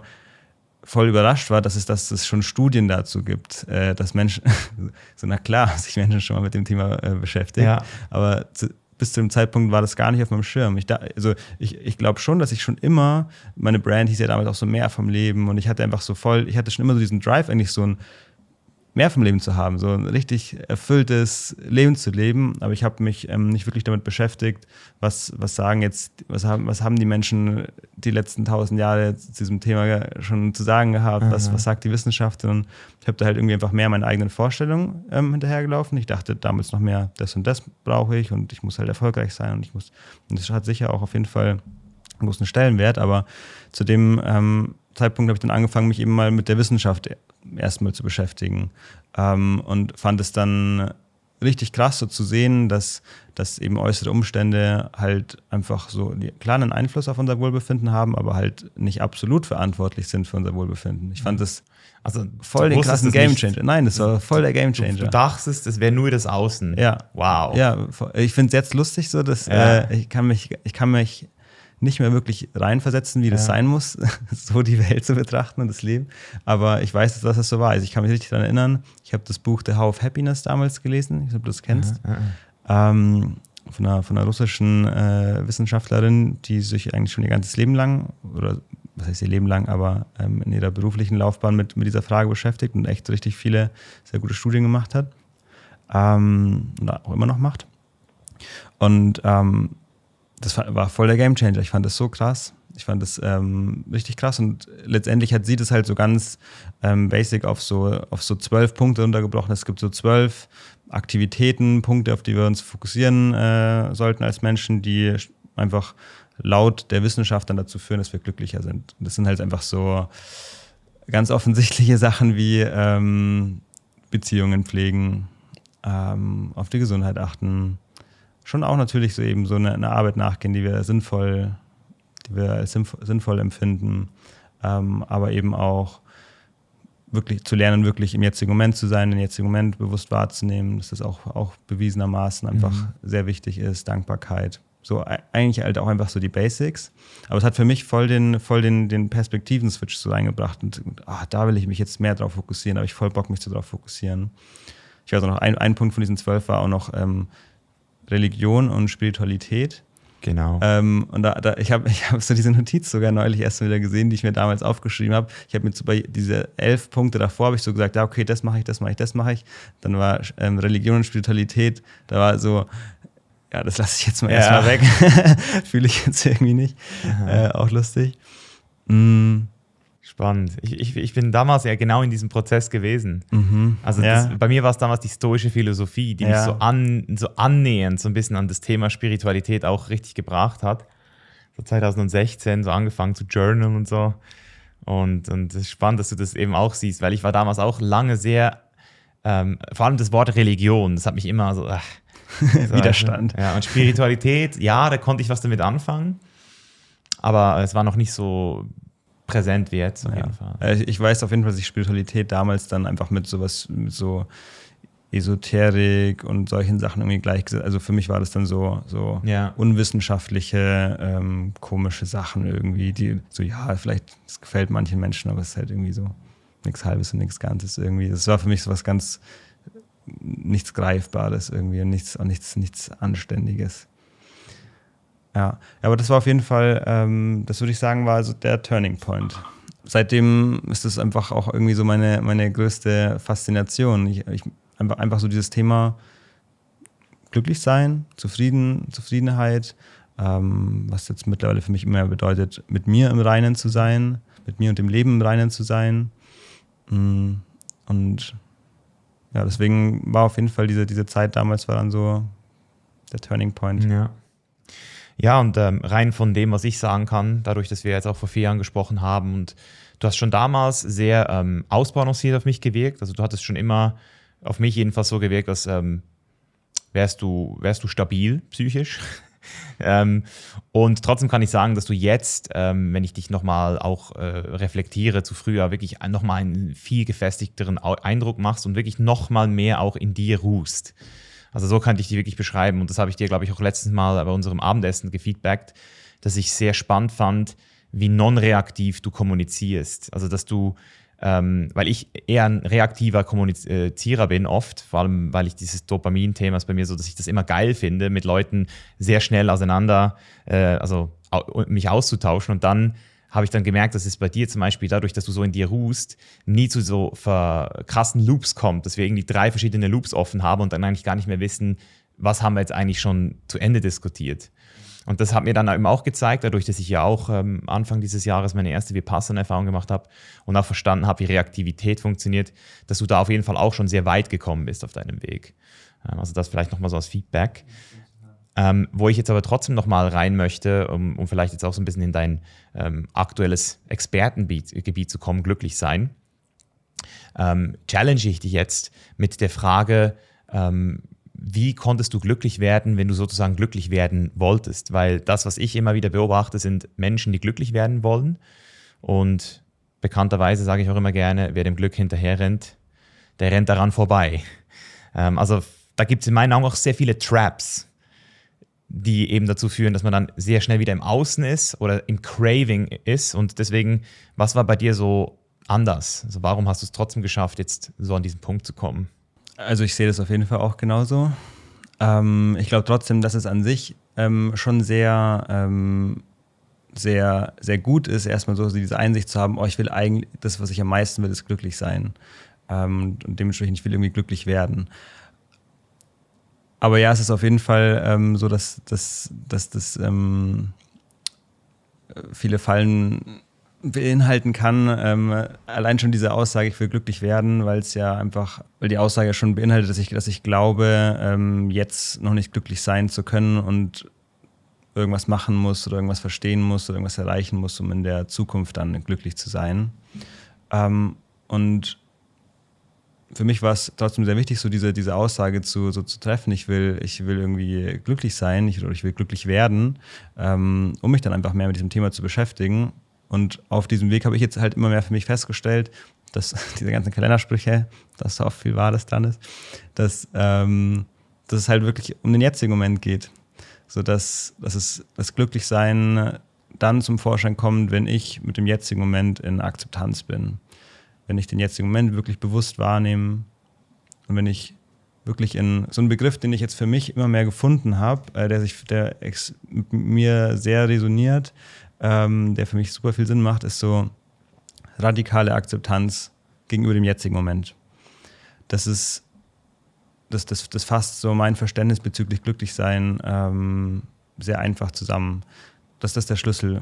voll überrascht war, dass es, dass es schon Studien dazu gibt, äh, dass Menschen, so na klar, sich Menschen schon mal mit dem Thema äh, beschäftigen, ja. aber zu, bis zu dem Zeitpunkt war das gar nicht auf meinem Schirm. Ich, da, also ich, ich glaube schon, dass ich schon immer, meine Brand hieß ja damals auch so mehr vom Leben und ich hatte einfach so voll, ich hatte schon immer so diesen Drive, eigentlich so ein mehr vom Leben zu haben, so ein richtig erfülltes Leben zu leben. Aber ich habe mich ähm, nicht wirklich damit beschäftigt, was, was sagen jetzt, was haben, was haben die Menschen die letzten tausend Jahre zu diesem Thema schon zu sagen gehabt, was, was sagt die Wissenschaft. Und ich habe da halt irgendwie einfach mehr meine eigenen Vorstellungen ähm, hinterhergelaufen. Ich dachte damals noch mehr, das und das brauche ich und ich muss halt erfolgreich sein und ich muss, und das hat sicher auch auf jeden Fall einen großen Stellenwert, aber zu dem ähm, Zeitpunkt habe ich dann angefangen, mich eben mal mit der Wissenschaft erstmal zu beschäftigen. Ähm, und fand es dann richtig krass so zu sehen, dass, dass eben äußere Umstände halt einfach so klar einen Einfluss auf unser Wohlbefinden haben, aber halt nicht absolut verantwortlich sind für unser Wohlbefinden. Ich fand das also voll den krassen Gamechanger. Nein, das war voll der Gamechanger. Du, du dachtest, es wäre nur das Außen. Ja. Wow. Ja, ich finde es jetzt lustig so, dass ja. äh, ich kann mich, ich kann mich nicht mehr wirklich reinversetzen, wie das ja. sein muss, so die Welt zu betrachten und das Leben. Aber ich weiß, dass das so war. Also ich kann mich richtig daran erinnern. Ich habe das Buch The How of Happiness damals gelesen. Ich weiß nicht, ob du das kennst. Ja. Ähm, von einer, von einer russischen äh, Wissenschaftlerin, die sich eigentlich schon ihr ganzes Leben lang, oder was heißt ihr Leben lang, aber ähm, in ihrer beruflichen Laufbahn mit, mit dieser Frage beschäftigt und echt richtig viele sehr gute Studien gemacht hat ähm, und auch immer noch macht. Und ähm, das war voll der Gamechanger. Ich fand das so krass. Ich fand das ähm, richtig krass und letztendlich hat sie das halt so ganz ähm, basic auf so, auf so zwölf Punkte untergebrochen. Es gibt so zwölf Aktivitäten, Punkte, auf die wir uns fokussieren äh, sollten als Menschen, die einfach laut der Wissenschaft dann dazu führen, dass wir glücklicher sind. Und das sind halt einfach so ganz offensichtliche Sachen wie ähm, Beziehungen pflegen, ähm, auf die Gesundheit achten, schon auch natürlich so eben so eine, eine Arbeit nachgehen, die wir sinnvoll die wir als sinnvoll empfinden, ähm, aber eben auch wirklich zu lernen, wirklich im jetzigen Moment zu sein, den jetzigen Moment bewusst wahrzunehmen, dass das auch, auch bewiesenermaßen einfach mhm. sehr wichtig ist, Dankbarkeit. So eigentlich halt auch einfach so die Basics. Aber es hat für mich voll den, voll den, den Perspektiven-Switch so eingebracht. Und ach, da will ich mich jetzt mehr drauf fokussieren, da habe ich voll Bock, mich darauf fokussieren. Ich weiß auch noch, ein, ein Punkt von diesen zwölf war auch noch ähm, Religion und Spiritualität. Genau. Ähm, und da, da, ich habe ich hab so diese Notiz sogar neulich erst wieder gesehen, die ich mir damals aufgeschrieben habe. Ich habe mir so bei diese elf Punkte davor habe ich so gesagt, ja, okay, das mache ich, das mache ich, das mache ich. Dann war ähm, Religion und Spiritualität, da war so, ja, das lasse ich jetzt mal ja. erstmal weg. Fühle ich jetzt irgendwie nicht. Äh, auch lustig. Mm. Spannend. Ich, ich, ich, bin damals ja genau in diesem Prozess gewesen. Mhm. Also ja. das, bei mir war es damals die stoische Philosophie, die ja. mich so, an, so annähernd so ein bisschen an das Thema Spiritualität auch richtig gebracht hat. So 2016 so angefangen zu journalen und so. Und, und es ist spannend, dass du das eben auch siehst, weil ich war damals auch lange sehr, ähm, vor allem das Wort Religion, das hat mich immer so, ach, so Widerstand. Ja, und Spiritualität, ja, da konnte ich was damit anfangen. Aber es war noch nicht so präsent wie jetzt auf ja. jeden Fall. Äh, ich weiß auf jeden Fall, dass ich Spiritualität damals dann einfach mit sowas, mit so Esoterik und solchen Sachen irgendwie gleichgesetzt. Also für mich war das dann so, so ja. unwissenschaftliche, ähm, komische Sachen irgendwie, die so, ja, vielleicht, das gefällt manchen Menschen, aber es ist halt irgendwie so nichts Halbes und nichts Ganzes irgendwie. Das war für mich so was ganz, nichts Greifbares irgendwie und nichts, und nichts, nichts Anständiges. Ja, aber das war auf jeden Fall, ähm, das würde ich sagen, war so der Turning Point. Seitdem ist es einfach auch irgendwie so meine, meine größte Faszination. Ich, ich, einfach, einfach so dieses Thema glücklich sein, zufrieden, Zufriedenheit, ähm, was jetzt mittlerweile für mich immer bedeutet, mit mir im Reinen zu sein, mit mir und dem Leben im Reinen zu sein. Mm, und ja, deswegen war auf jeden Fall diese, diese Zeit damals war dann so der Turning Point. Ja. Ja, und ähm, rein von dem, was ich sagen kann, dadurch, dass wir jetzt auch vor vier Jahren gesprochen haben und du hast schon damals sehr ähm, ausbalanciert auf mich gewirkt. Also du hattest schon immer auf mich jedenfalls so gewirkt, dass ähm, wärst, du, wärst du stabil psychisch. ähm, und trotzdem kann ich sagen, dass du jetzt, ähm, wenn ich dich nochmal auch äh, reflektiere zu früher, wirklich nochmal einen viel gefestigteren Eindruck machst und wirklich nochmal mehr auch in dir ruhst. Also so kann ich die wirklich beschreiben. Und das habe ich dir, glaube ich, auch letztes Mal bei unserem Abendessen gefeedbackt, dass ich sehr spannend fand, wie non-reaktiv du kommunizierst. Also dass du, ähm, weil ich eher ein reaktiver Kommunizierer bin oft, vor allem weil ich dieses Dopamin-Thema ist bei mir so, dass ich das immer geil finde, mit Leuten sehr schnell auseinander, äh, also mich auszutauschen und dann habe ich dann gemerkt, dass es bei dir zum Beispiel dadurch, dass du so in dir ruhst, nie zu so krassen Loops kommt, dass wir irgendwie drei verschiedene Loops offen haben und dann eigentlich gar nicht mehr wissen, was haben wir jetzt eigentlich schon zu Ende diskutiert. Und das hat mir dann eben auch gezeigt, dadurch, dass ich ja auch ähm, Anfang dieses Jahres meine erste Vipassana-Erfahrung gemacht habe und auch verstanden habe, wie Reaktivität funktioniert, dass du da auf jeden Fall auch schon sehr weit gekommen bist auf deinem Weg. Ähm, also das vielleicht nochmal so als Feedback. Ähm, wo ich jetzt aber trotzdem nochmal rein möchte, um, um, vielleicht jetzt auch so ein bisschen in dein ähm, aktuelles Expertengebiet zu kommen, glücklich sein, ähm, challenge ich dich jetzt mit der Frage, ähm, wie konntest du glücklich werden, wenn du sozusagen glücklich werden wolltest? Weil das, was ich immer wieder beobachte, sind Menschen, die glücklich werden wollen. Und bekannterweise sage ich auch immer gerne, wer dem Glück hinterher rennt, der rennt daran vorbei. Ähm, also da gibt es in meinen Augen auch sehr viele Traps, die eben dazu führen, dass man dann sehr schnell wieder im Außen ist oder im Craving ist. Und deswegen, was war bei dir so anders? Also warum hast du es trotzdem geschafft, jetzt so an diesen Punkt zu kommen? Also ich sehe das auf jeden Fall auch genauso. Ähm, ich glaube trotzdem, dass es an sich ähm, schon sehr, ähm, sehr, sehr gut ist, erstmal so diese Einsicht zu haben, oh, ich will eigentlich, das, was ich am meisten will, ist glücklich sein. Ähm, und dementsprechend, ich will irgendwie glücklich werden. Aber ja, es ist auf jeden Fall ähm, so, dass, dass, dass das ähm, viele Fallen beinhalten kann. Ähm, allein schon diese Aussage, ich will glücklich werden, weil es ja einfach, weil die Aussage schon beinhaltet, dass ich, dass ich glaube, ähm, jetzt noch nicht glücklich sein zu können und irgendwas machen muss oder irgendwas verstehen muss oder irgendwas erreichen muss, um in der Zukunft dann glücklich zu sein. Ähm, und für mich war es trotzdem sehr wichtig, so diese, diese Aussage zu, so zu treffen. Ich will, ich will irgendwie glücklich sein ich, oder ich will glücklich werden, ähm, um mich dann einfach mehr mit diesem Thema zu beschäftigen. Und auf diesem Weg habe ich jetzt halt immer mehr für mich festgestellt, dass diese ganzen Kalendersprüche, dass so oft viel Wahres dran ist, dass, ähm, dass es halt wirklich um den jetzigen Moment geht. So dass, dass es das Glücklichsein dann zum Vorschein kommt, wenn ich mit dem jetzigen Moment in Akzeptanz bin wenn ich den jetzigen Moment wirklich bewusst wahrnehme und wenn ich wirklich in so einen Begriff, den ich jetzt für mich immer mehr gefunden habe, äh, der sich der mit mir sehr resoniert, ähm, der für mich super viel Sinn macht, ist so radikale Akzeptanz gegenüber dem jetzigen Moment. Das ist, das, das, das fasst so mein Verständnis bezüglich Glücklichsein ähm, sehr einfach zusammen. Das ist der Schlüssel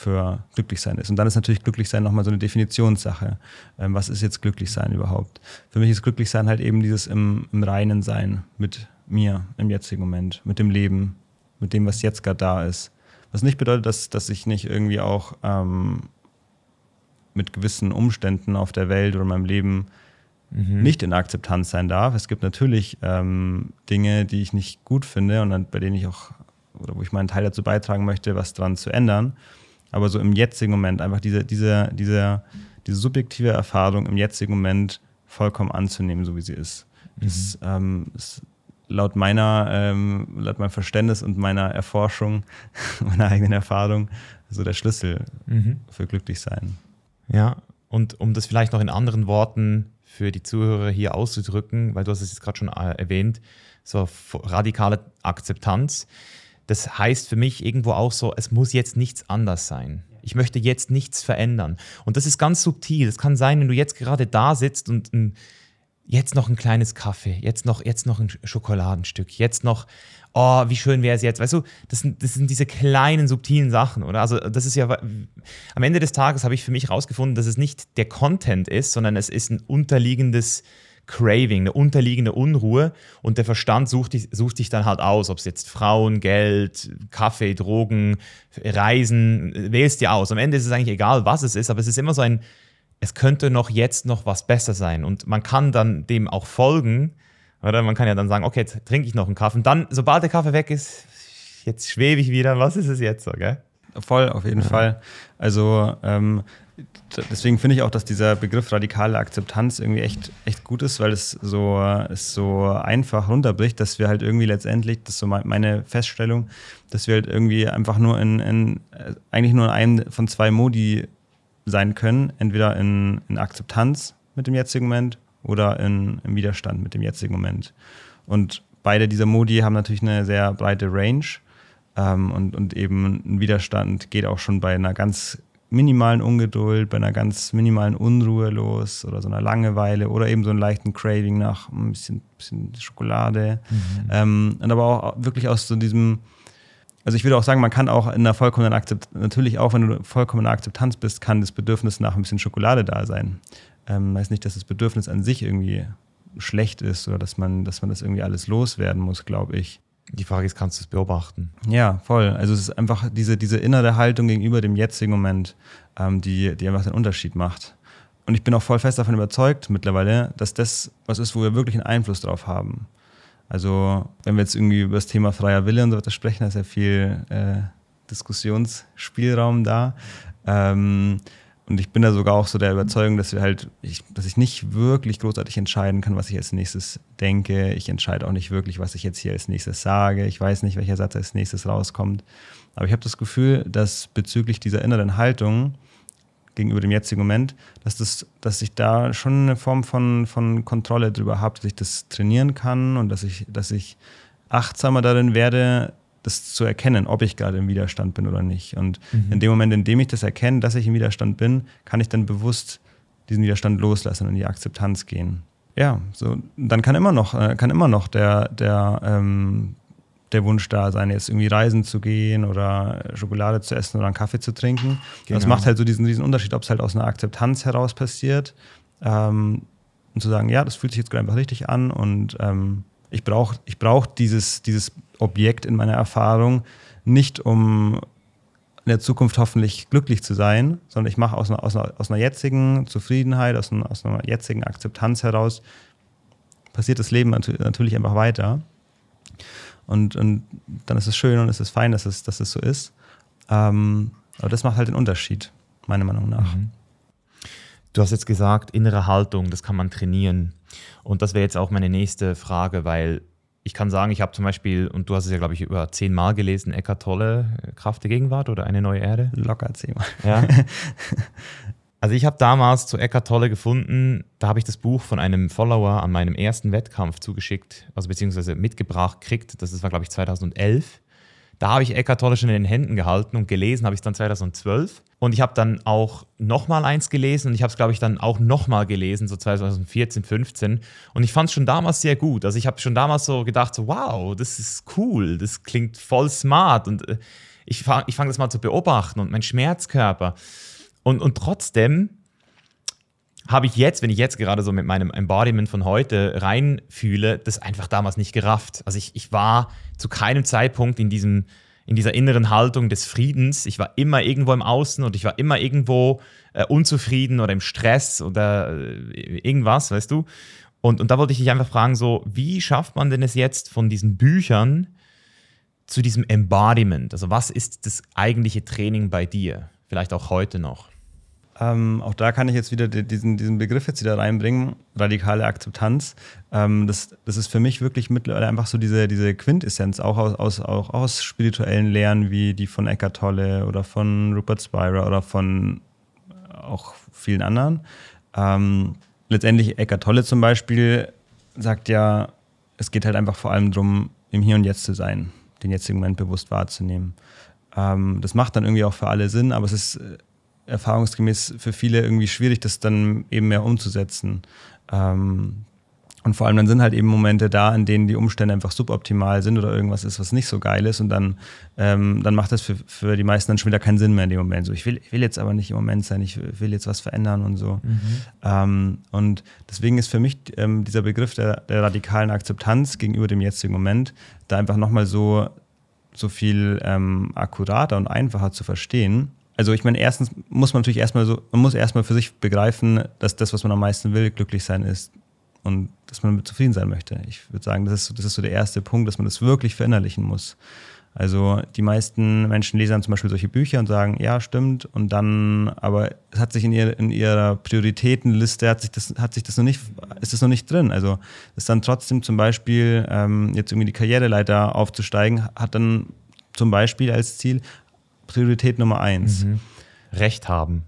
für Glücklichsein ist. Und dann ist natürlich Glücklichsein nochmal so eine Definitionssache. Ähm, was ist jetzt Glücklichsein überhaupt? Für mich ist Glücklichsein halt eben dieses im, im Reinen Sein mit mir im jetzigen Moment, mit dem Leben, mit dem, was jetzt gerade da ist. Was nicht bedeutet, dass, dass ich nicht irgendwie auch ähm, mit gewissen Umständen auf der Welt oder meinem Leben mhm. nicht in Akzeptanz sein darf. Es gibt natürlich ähm, Dinge, die ich nicht gut finde und bei denen ich auch, oder wo ich meinen Teil dazu beitragen möchte, was dran zu ändern aber so im jetzigen Moment einfach diese, diese, diese, diese subjektive Erfahrung im jetzigen Moment vollkommen anzunehmen, so wie sie ist. Mhm. Das ähm, ist laut meiner, ähm, laut meinem Verständnis und meiner Erforschung, meiner eigenen Erfahrung, so der Schlüssel mhm. für glücklich sein. Ja, und um das vielleicht noch in anderen Worten für die Zuhörer hier auszudrücken, weil du hast es jetzt gerade schon äh, erwähnt, so radikale Akzeptanz. Das heißt für mich irgendwo auch so, es muss jetzt nichts anders sein. Ich möchte jetzt nichts verändern. Und das ist ganz subtil. Es kann sein, wenn du jetzt gerade da sitzt und ein, jetzt noch ein kleines Kaffee, jetzt noch, jetzt noch ein Schokoladenstück, jetzt noch, oh, wie schön wäre es jetzt. Weißt du, das sind, das sind diese kleinen, subtilen Sachen, oder? Also, das ist ja, am Ende des Tages habe ich für mich herausgefunden, dass es nicht der Content ist, sondern es ist ein unterliegendes Craving, eine unterliegende Unruhe und der Verstand sucht, sucht sich dann halt aus, ob es jetzt Frauen, Geld, Kaffee, Drogen, Reisen, wählst dir aus. Am Ende ist es eigentlich egal, was es ist, aber es ist immer so ein, es könnte noch jetzt noch was besser sein und man kann dann dem auch folgen, oder? Man kann ja dann sagen, okay, jetzt trinke ich noch einen Kaffee und dann, sobald der Kaffee weg ist, jetzt schwebe ich wieder, was ist es jetzt so, gell? Voll, auf jeden ja. Fall. Also ähm, deswegen finde ich auch, dass dieser Begriff radikale Akzeptanz irgendwie echt, echt gut ist, weil es so, es so einfach runterbricht, dass wir halt irgendwie letztendlich, das ist so meine Feststellung, dass wir halt irgendwie einfach nur in, in eigentlich nur in einem von zwei Modi sein können, entweder in, in Akzeptanz mit dem jetzigen Moment oder in, im Widerstand mit dem jetzigen Moment. Und beide dieser Modi haben natürlich eine sehr breite Range. Ähm, und, und eben ein Widerstand geht auch schon bei einer ganz minimalen Ungeduld, bei einer ganz minimalen Unruhe los oder so einer Langeweile oder eben so einen leichten Craving nach ein bisschen, bisschen Schokolade. Mhm. Ähm, und aber auch wirklich aus so diesem, also ich würde auch sagen, man kann auch in einer vollkommenen Akzeptanz, natürlich auch, wenn du vollkommen in Akzeptanz bist, kann das Bedürfnis nach ein bisschen Schokolade da sein. Ähm, heißt nicht, dass das Bedürfnis an sich irgendwie schlecht ist oder dass man, dass man das irgendwie alles loswerden muss, glaube ich. Die Frage ist, kannst du es beobachten? Ja, voll. Also es ist einfach diese, diese innere Haltung gegenüber dem jetzigen Moment, ähm, die, die einfach den Unterschied macht. Und ich bin auch voll fest davon überzeugt mittlerweile, dass das was ist, wo wir wirklich einen Einfluss drauf haben. Also wenn wir jetzt irgendwie über das Thema freier Wille und so weiter sprechen, da ist ja viel äh, Diskussionsspielraum da. Ähm, und ich bin da sogar auch so der Überzeugung, dass wir halt, ich, dass ich nicht wirklich großartig entscheiden kann, was ich als nächstes denke. Ich entscheide auch nicht wirklich, was ich jetzt hier als nächstes sage. Ich weiß nicht, welcher Satz als nächstes rauskommt. Aber ich habe das Gefühl, dass bezüglich dieser inneren Haltung gegenüber dem jetzigen Moment, dass, das, dass ich da schon eine Form von, von Kontrolle drüber habe, dass ich das trainieren kann und dass ich, dass ich achtsamer darin werde, das zu erkennen, ob ich gerade im Widerstand bin oder nicht. Und mhm. in dem Moment, in dem ich das erkenne, dass ich im Widerstand bin, kann ich dann bewusst diesen Widerstand loslassen und in die Akzeptanz gehen. Ja, so dann kann immer noch, äh, kann immer noch der, der, ähm, der Wunsch da sein, jetzt irgendwie reisen zu gehen oder Schokolade zu essen oder einen Kaffee zu trinken. Genau. Das macht halt so diesen, diesen Unterschied, ob es halt aus einer Akzeptanz heraus passiert ähm, und zu sagen, ja, das fühlt sich jetzt gerade einfach richtig an und ähm, ich brauche ich brauch dieses, dieses Objekt in meiner Erfahrung nicht, um in der Zukunft hoffentlich glücklich zu sein, sondern ich mache aus einer, aus, einer, aus einer jetzigen Zufriedenheit, aus einer, aus einer jetzigen Akzeptanz heraus, passiert das Leben natürlich einfach weiter. Und, und dann ist es schön und es ist fein, dass es, dass es so ist. Ähm, aber das macht halt den Unterschied, meiner Meinung nach. Mhm. Du hast jetzt gesagt, innere Haltung, das kann man trainieren. Und das wäre jetzt auch meine nächste Frage, weil ich kann sagen, ich habe zum Beispiel, und du hast es ja, glaube ich, über zehnmal gelesen, Eckart Tolle, äh, Kraft der Gegenwart oder Eine neue Erde? Locker zehnmal. Ja. Also ich habe damals zu Eckart Tolle gefunden, da habe ich das Buch von einem Follower an meinem ersten Wettkampf zugeschickt, also beziehungsweise mitgebracht kriegt. Das war, glaube ich, 2011. Da habe ich Eckart Tolle schon in den Händen gehalten und gelesen habe ich es dann 2012. Und ich habe dann auch nochmal eins gelesen und ich habe es, glaube ich, dann auch nochmal gelesen, so 2014, 15. Und ich fand es schon damals sehr gut. Also ich habe schon damals so gedacht, so, wow, das ist cool, das klingt voll smart. Und äh, ich fange ich fang das mal zu beobachten und mein Schmerzkörper. Und, und trotzdem habe ich jetzt, wenn ich jetzt gerade so mit meinem Embodiment von heute reinfühle, das einfach damals nicht gerafft. Also ich, ich war zu keinem Zeitpunkt in diesem in dieser inneren Haltung des Friedens. Ich war immer irgendwo im Außen und ich war immer irgendwo äh, unzufrieden oder im Stress oder äh, irgendwas, weißt du? Und, und da wollte ich dich einfach fragen, so, wie schafft man denn es jetzt von diesen Büchern zu diesem Embodiment? Also was ist das eigentliche Training bei dir? Vielleicht auch heute noch. Ähm, auch da kann ich jetzt wieder diesen, diesen Begriff jetzt wieder reinbringen, radikale Akzeptanz. Ähm, das, das ist für mich wirklich mittlerweile einfach so diese, diese Quintessenz, auch aus, aus, auch aus spirituellen Lehren wie die von Eckhart Tolle oder von Rupert Spira oder von auch vielen anderen. Ähm, letztendlich Eckhart Tolle zum Beispiel sagt ja, es geht halt einfach vor allem darum, im Hier und Jetzt zu sein, den jetzigen Moment bewusst wahrzunehmen. Ähm, das macht dann irgendwie auch für alle Sinn, aber es ist erfahrungsgemäß für viele irgendwie schwierig, das dann eben mehr umzusetzen. Ähm, und vor allem dann sind halt eben Momente da, in denen die Umstände einfach suboptimal sind oder irgendwas ist, was nicht so geil ist. Und dann, ähm, dann macht das für, für die meisten dann schon wieder keinen Sinn mehr in dem Moment. So, ich will, ich will jetzt aber nicht im Moment sein, ich will jetzt was verändern und so. Mhm. Ähm, und deswegen ist für mich ähm, dieser Begriff der, der radikalen Akzeptanz gegenüber dem jetzigen Moment da einfach nochmal so, so viel ähm, akkurater und einfacher zu verstehen also ich meine, erstens muss man natürlich erstmal so, man muss erstmal für sich begreifen, dass das, was man am meisten will, glücklich sein ist und dass man damit zufrieden sein möchte. Ich würde sagen, das ist, das ist so der erste Punkt, dass man das wirklich verinnerlichen muss. Also die meisten Menschen lesen zum Beispiel solche Bücher und sagen, ja, stimmt, und dann, aber es hat sich in, ihr, in ihrer Prioritätenliste, hat sich das, hat sich das noch nicht, ist das noch nicht drin. Also ist dann trotzdem zum Beispiel ähm, jetzt irgendwie die Karriereleiter aufzusteigen, hat dann zum Beispiel als Ziel, Priorität Nummer eins. Mhm. Recht haben.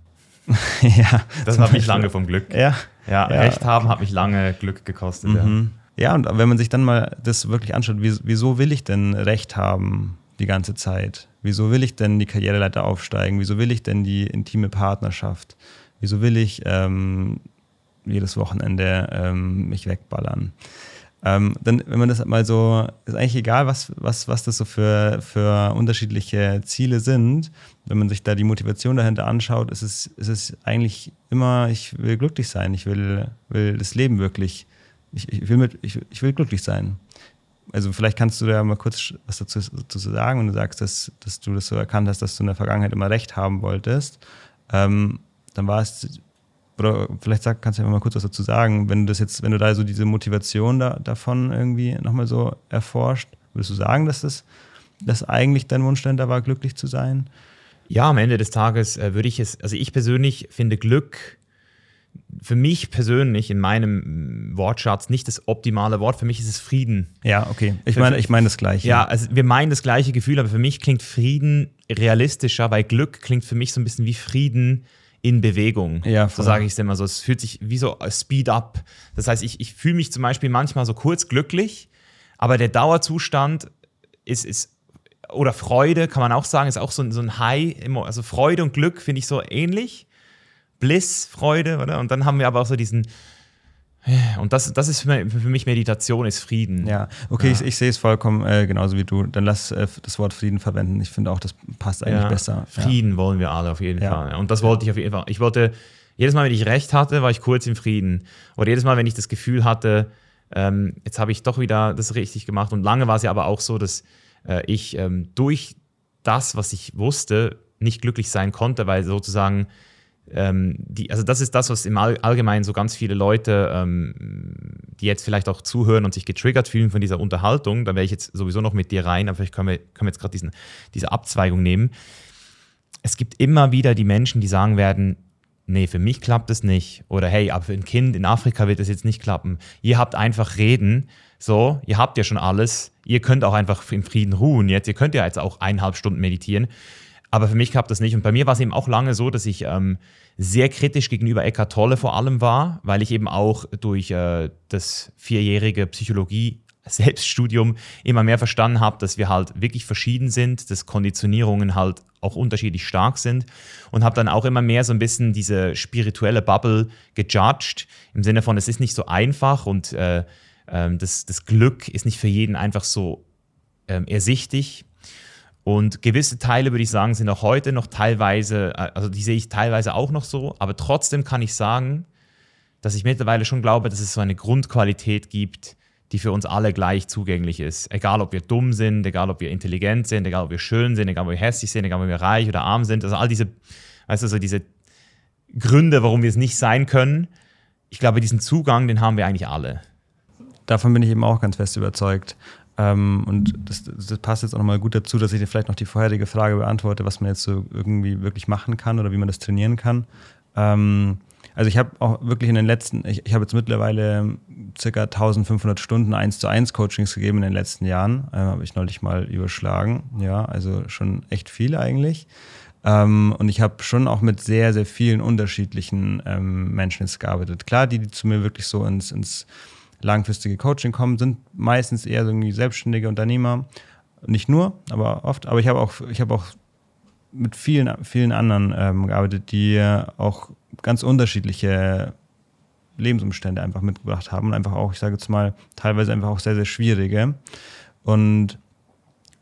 ja. Das hat mich lange vom Glück. Ja. Ja, ja. Recht haben hat mich lange Glück gekostet. Mhm. Ja. ja, und wenn man sich dann mal das wirklich anschaut, wieso will ich denn Recht haben die ganze Zeit? Wieso will ich denn die Karriereleiter aufsteigen? Wieso will ich denn die intime Partnerschaft? Wieso will ich ähm, jedes Wochenende ähm, mich wegballern? Ähm, dann, wenn man das mal so, ist eigentlich egal, was, was, was das so für, für unterschiedliche Ziele sind. Wenn man sich da die Motivation dahinter anschaut, ist es, ist es eigentlich immer, ich will glücklich sein, ich will, will das Leben wirklich, ich, ich, will mit, ich, ich will glücklich sein. Also vielleicht kannst du da mal kurz was dazu, dazu sagen, wenn du sagst, dass, dass du das so erkannt hast, dass du in der Vergangenheit immer recht haben wolltest. Ähm, dann war es oder vielleicht sag, kannst du ja mal kurz was dazu sagen, wenn du das jetzt, wenn du da so diese Motivation da, davon irgendwie nochmal so erforscht, würdest du sagen, dass das dass eigentlich dein Wunsch da war, glücklich zu sein? Ja, am Ende des Tages äh, würde ich es, also ich persönlich finde Glück für mich persönlich in meinem Wortschatz nicht das optimale Wort. Für mich ist es Frieden. Ja, okay. Ich meine, ich meine das Gleiche. Ja, also wir meinen das gleiche Gefühl, aber für mich klingt Frieden realistischer, weil Glück klingt für mich so ein bisschen wie Frieden in Bewegung. Ja, so sage ich es immer so. Es fühlt sich wie so Speed up. Das heißt, ich, ich fühle mich zum Beispiel manchmal so kurz glücklich, Aber der Dauerzustand ist, ist oder Freude, kann man auch sagen, ist auch so, so ein High. Also Freude und Glück finde ich so ähnlich. Bliss, Freude, oder? Und dann haben wir aber auch so diesen. Und das, das ist für mich Meditation, ist Frieden. Ja, okay, ja. Ich, ich, sehe es vollkommen äh, genauso wie du. Dann lass äh, das Wort Frieden verwenden. Ich finde auch, das passt eigentlich ja, besser. Frieden ja. wollen wir alle auf jeden Fall. Und das wollte ich auf jeden Fall. Ich wollte, jedes Mal, wenn ich recht hatte, war ich kurz im Frieden. Oder jedes Mal, wenn ich das Gefühl hatte, ähm, jetzt habe ich doch wieder das richtig gemacht. Und lange war es ja aber auch so, dass äh, ich ähm, durch das, was ich wusste, nicht glücklich sein konnte, weil sozusagen ähm, die, also das ist das, was im Allgemeinen so ganz viele Leute, ähm, die jetzt vielleicht auch zuhören und sich getriggert fühlen von dieser Unterhaltung, da wäre ich jetzt sowieso noch mit dir rein, aber vielleicht können wir, können wir jetzt gerade diese Abzweigung nehmen. Es gibt immer wieder die Menschen, die sagen werden, nee, für mich klappt es nicht. Oder hey, aber für ein Kind in Afrika wird es jetzt nicht klappen. Ihr habt einfach reden so, ihr habt ja schon alles. Ihr könnt auch einfach im Frieden ruhen jetzt. Ihr könnt ja jetzt auch eineinhalb Stunden meditieren. Aber für mich klappt das nicht. Und bei mir war es eben auch lange so, dass ich ähm, sehr kritisch gegenüber Eckart Tolle vor allem war, weil ich eben auch durch äh, das vierjährige Psychologie Selbststudium immer mehr verstanden habe, dass wir halt wirklich verschieden sind, dass Konditionierungen halt auch unterschiedlich stark sind und habe dann auch immer mehr so ein bisschen diese spirituelle Bubble gejudged, im Sinne von, es ist nicht so einfach und äh, ähm, das, das Glück ist nicht für jeden einfach so ähm, ersichtlich. Und gewisse Teile, würde ich sagen, sind auch heute noch teilweise, äh, also die sehe ich teilweise auch noch so, aber trotzdem kann ich sagen, dass ich mittlerweile schon glaube, dass es so eine Grundqualität gibt, die für uns alle gleich zugänglich ist. Egal, ob wir dumm sind, egal, ob wir intelligent sind, egal, ob wir schön sind, egal, ob wir hässlich sind, egal, ob wir reich oder arm sind. Also all diese, weißt du, so diese Gründe, warum wir es nicht sein können. Ich glaube, diesen Zugang, den haben wir eigentlich alle davon bin ich eben auch ganz fest überzeugt. Ähm, und das, das, passt jetzt auch nochmal gut dazu, dass ich dir vielleicht noch die vorherige Frage beantworte, was man jetzt so irgendwie wirklich machen kann oder wie man das trainieren kann. Ähm, also ich habe auch wirklich in den letzten, ich, ich habe jetzt mittlerweile circa 1500 Stunden 1 zu 1 Coachings gegeben in den letzten Jahren. Ähm, habe ich neulich mal überschlagen. Ja, also schon echt viel eigentlich. Ähm, und ich habe schon auch mit sehr, sehr vielen unterschiedlichen ähm, Menschen jetzt gearbeitet. Klar, die, die zu mir wirklich so ins, ins langfristige Coaching kommen, sind meistens eher irgendwie selbstständige Unternehmer. Nicht nur, aber oft. Aber ich habe auch, ich habe auch mit vielen, vielen anderen ähm, gearbeitet, die auch ganz unterschiedliche Lebensumstände einfach mitgebracht haben und einfach auch, ich sage jetzt mal, teilweise einfach auch sehr, sehr schwierige. Und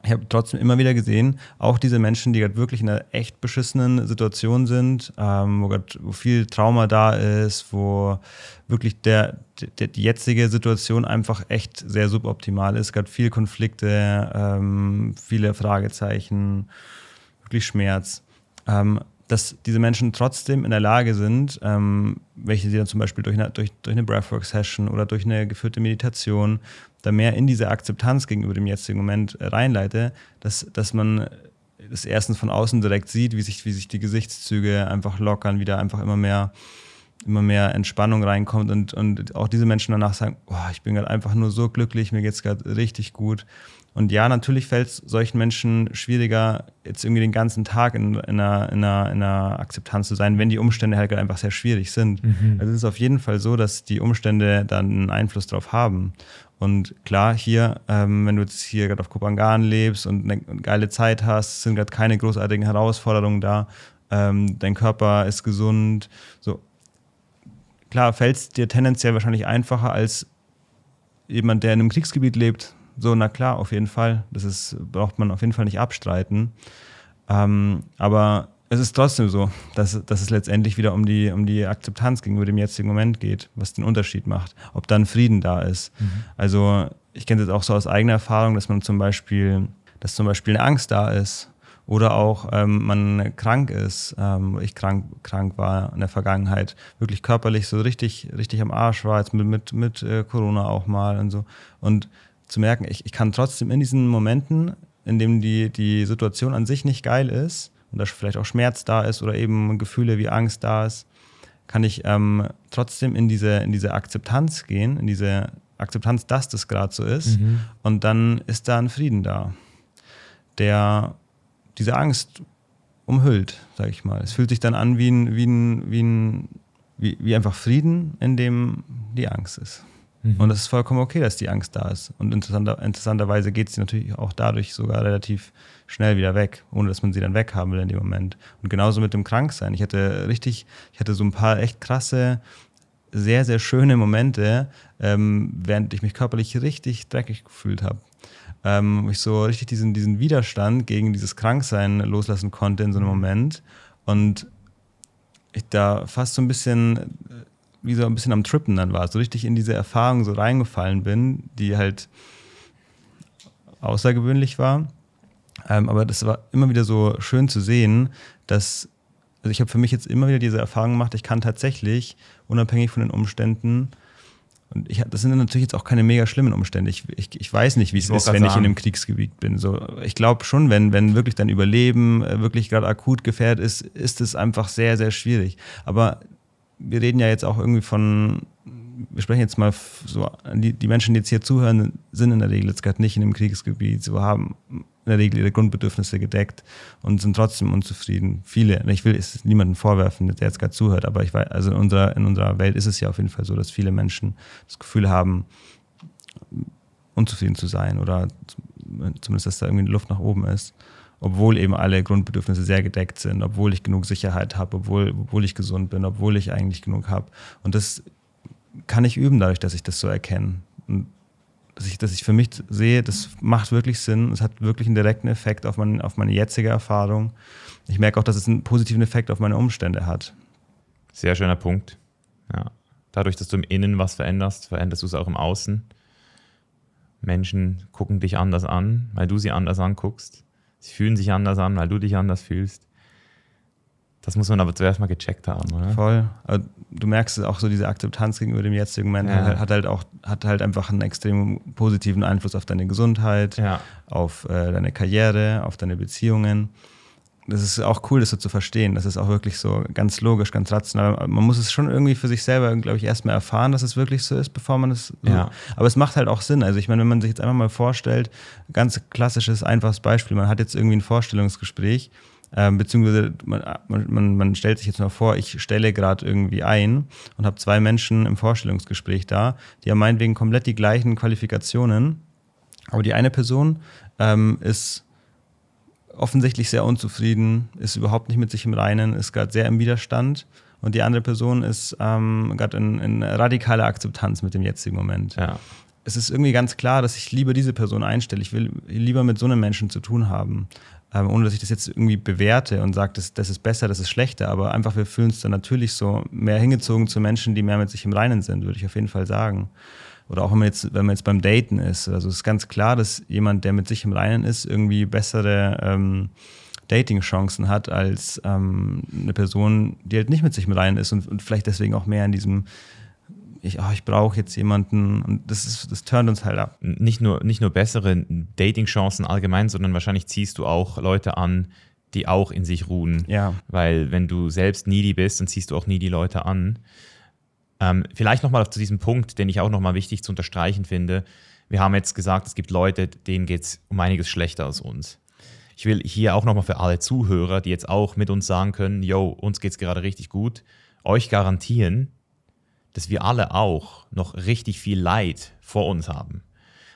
ich habe trotzdem immer wieder gesehen, auch diese Menschen, die gerade wirklich in einer echt beschissenen Situation sind, ähm, wo, grad, wo viel Trauma da ist, wo wirklich der, der, die jetzige Situation einfach echt sehr suboptimal ist, gerade viel Konflikte, ähm, viele Fragezeichen, wirklich Schmerz. Ähm, dass diese Menschen trotzdem in der Lage sind, ähm, welche sie dann zum Beispiel durch eine, durch, durch eine Breathwork-Session oder durch eine geführte Meditation da mehr in diese Akzeptanz gegenüber dem jetzigen Moment reinleite, dass, dass man das erstens von außen direkt sieht, wie sich, wie sich die Gesichtszüge einfach lockern, wieder einfach immer mehr, immer mehr Entspannung reinkommt und, und auch diese Menschen danach sagen, oh, ich bin gerade einfach nur so glücklich, mir geht es gerade richtig gut. Und ja, natürlich fällt es solchen Menschen schwieriger, jetzt irgendwie den ganzen Tag in, in, einer, in, einer, in einer Akzeptanz zu sein, wenn die Umstände halt einfach sehr schwierig sind. Mhm. Also es ist auf jeden Fall so, dass die Umstände dann einen Einfluss darauf haben. Und klar, hier, ähm, wenn du jetzt hier gerade auf Kopangan lebst und eine geile Zeit hast, sind gerade keine großartigen Herausforderungen da. Ähm, dein Körper ist gesund. So, klar, fällt es dir tendenziell wahrscheinlich einfacher als jemand, der in einem Kriegsgebiet lebt. So, na klar, auf jeden Fall. Das ist, braucht man auf jeden Fall nicht abstreiten. Ähm, aber es ist trotzdem so, dass, dass es letztendlich wieder um die, um die Akzeptanz gegenüber dem jetzigen Moment geht, was den Unterschied macht, ob dann Frieden da ist. Mhm. Also ich kenne das auch so aus eigener Erfahrung, dass man zum Beispiel, dass zum Beispiel eine Angst da ist oder auch ähm, man krank ist, ähm, ich krank, krank war in der Vergangenheit, wirklich körperlich so richtig, richtig am Arsch war, jetzt mit, mit, mit äh, Corona auch mal und so. Und zu merken, ich, ich kann trotzdem in diesen Momenten, in denen die, die Situation an sich nicht geil ist, und da vielleicht auch Schmerz da ist oder eben Gefühle wie Angst da ist, kann ich ähm, trotzdem in diese, in diese Akzeptanz gehen, in diese Akzeptanz, dass das gerade so ist. Mhm. Und dann ist da ein Frieden da, der diese Angst umhüllt, sage ich mal. Es fühlt sich dann an wie ein, wie ein, wie ein wie, wie einfach Frieden, in dem die Angst ist. Mhm. Und es ist vollkommen okay, dass die Angst da ist. Und interessanter, interessanterweise geht sie natürlich auch dadurch sogar relativ schnell wieder weg, ohne dass man sie dann weghaben will in dem Moment. Und genauso mit dem Kranksein. Ich hatte richtig, ich hatte so ein paar echt krasse, sehr, sehr schöne Momente, ähm, während ich mich körperlich richtig dreckig gefühlt habe. Ähm, wo ich so richtig diesen, diesen Widerstand gegen dieses Kranksein loslassen konnte in so einem mhm. Moment. Und ich da fast so ein bisschen wie so ein bisschen am Trippen dann war, so richtig in diese Erfahrung so reingefallen bin, die halt außergewöhnlich war. Ähm, aber das war immer wieder so schön zu sehen, dass, also ich habe für mich jetzt immer wieder diese Erfahrung gemacht, ich kann tatsächlich, unabhängig von den Umständen, und ich, das sind natürlich jetzt auch keine mega schlimmen Umstände. Ich, ich, ich weiß nicht, wie es ist, wenn sagen. ich in einem Kriegsgebiet bin. So, ich glaube schon, wenn, wenn wirklich dein Überleben äh, wirklich gerade akut gefährdet ist, ist es einfach sehr, sehr schwierig. Aber wir reden ja jetzt auch irgendwie von, wir sprechen jetzt mal so, die, die Menschen, die jetzt hier zuhören, sind in der Regel jetzt gerade nicht in dem Kriegsgebiet, so haben in der Regel ihre Grundbedürfnisse gedeckt und sind trotzdem unzufrieden. Viele, ich will es niemanden vorwerfen, der jetzt gerade zuhört, aber ich weiß, also in unserer, in unserer Welt ist es ja auf jeden Fall so, dass viele Menschen das Gefühl haben, unzufrieden zu sein oder zumindest, dass da irgendwie Luft nach oben ist obwohl eben alle Grundbedürfnisse sehr gedeckt sind, obwohl ich genug Sicherheit habe, obwohl, obwohl ich gesund bin, obwohl ich eigentlich genug habe. Und das kann ich üben dadurch, dass ich das so erkenne. Und dass ich, dass ich für mich sehe, das macht wirklich Sinn, es hat wirklich einen direkten Effekt auf, mein, auf meine jetzige Erfahrung. Ich merke auch, dass es einen positiven Effekt auf meine Umstände hat. Sehr schöner Punkt. Ja. Dadurch, dass du im Innen was veränderst, veränderst du es auch im Außen. Menschen gucken dich anders an, weil du sie anders anguckst. Sie fühlen sich anders an, weil du dich anders fühlst. Das muss man aber zuerst mal gecheckt haben, oder? Voll. Also, du merkst auch so, diese Akzeptanz gegenüber dem jetzigen Moment ja. hat, halt auch hat halt einfach einen extrem positiven Einfluss auf deine Gesundheit, ja. auf äh, deine Karriere, auf deine Beziehungen das ist auch cool, das so zu verstehen. Das ist auch wirklich so ganz logisch, ganz rational. Man muss es schon irgendwie für sich selber, glaube ich, erstmal erfahren, dass es wirklich so ist, bevor man es. So ja. Aber es macht halt auch Sinn. Also ich meine, wenn man sich jetzt einfach mal vorstellt, ganz klassisches, einfaches Beispiel, man hat jetzt irgendwie ein Vorstellungsgespräch, ähm, beziehungsweise man, man, man stellt sich jetzt mal vor, ich stelle gerade irgendwie ein und habe zwei Menschen im Vorstellungsgespräch da, die haben meinetwegen komplett die gleichen Qualifikationen, aber die eine Person ähm, ist offensichtlich sehr unzufrieden, ist überhaupt nicht mit sich im Reinen, ist gerade sehr im Widerstand. Und die andere Person ist ähm, gerade in, in radikaler Akzeptanz mit dem jetzigen Moment. Ja. Es ist irgendwie ganz klar, dass ich lieber diese Person einstelle. Ich will lieber mit so einem Menschen zu tun haben. Ähm, ohne dass ich das jetzt irgendwie bewerte und sage, das, das ist besser, das ist schlechter. Aber einfach, wir fühlen uns dann natürlich so mehr hingezogen zu Menschen, die mehr mit sich im Reinen sind, würde ich auf jeden Fall sagen oder auch wenn man jetzt, wenn man jetzt beim Daten ist. Also es ist ganz klar, dass jemand, der mit sich im Reinen ist, irgendwie bessere ähm, Dating-Chancen hat als ähm, eine Person, die halt nicht mit sich im Reinen ist und, und vielleicht deswegen auch mehr in diesem ich, oh, ich brauche jetzt jemanden und das ist, das turnt uns halt ab. Nicht nur, nicht nur bessere Dating-Chancen allgemein, sondern wahrscheinlich ziehst du auch Leute an, die auch in sich ruhen. Ja. Weil wenn du selbst needy bist, dann ziehst du auch nie die Leute an. Ähm, vielleicht nochmal zu diesem Punkt, den ich auch nochmal wichtig zu unterstreichen finde. Wir haben jetzt gesagt, es gibt Leute, denen geht es um einiges schlechter als uns. Ich will hier auch nochmal für alle Zuhörer, die jetzt auch mit uns sagen können, yo, uns geht es gerade richtig gut, euch garantieren, dass wir alle auch noch richtig viel Leid vor uns haben.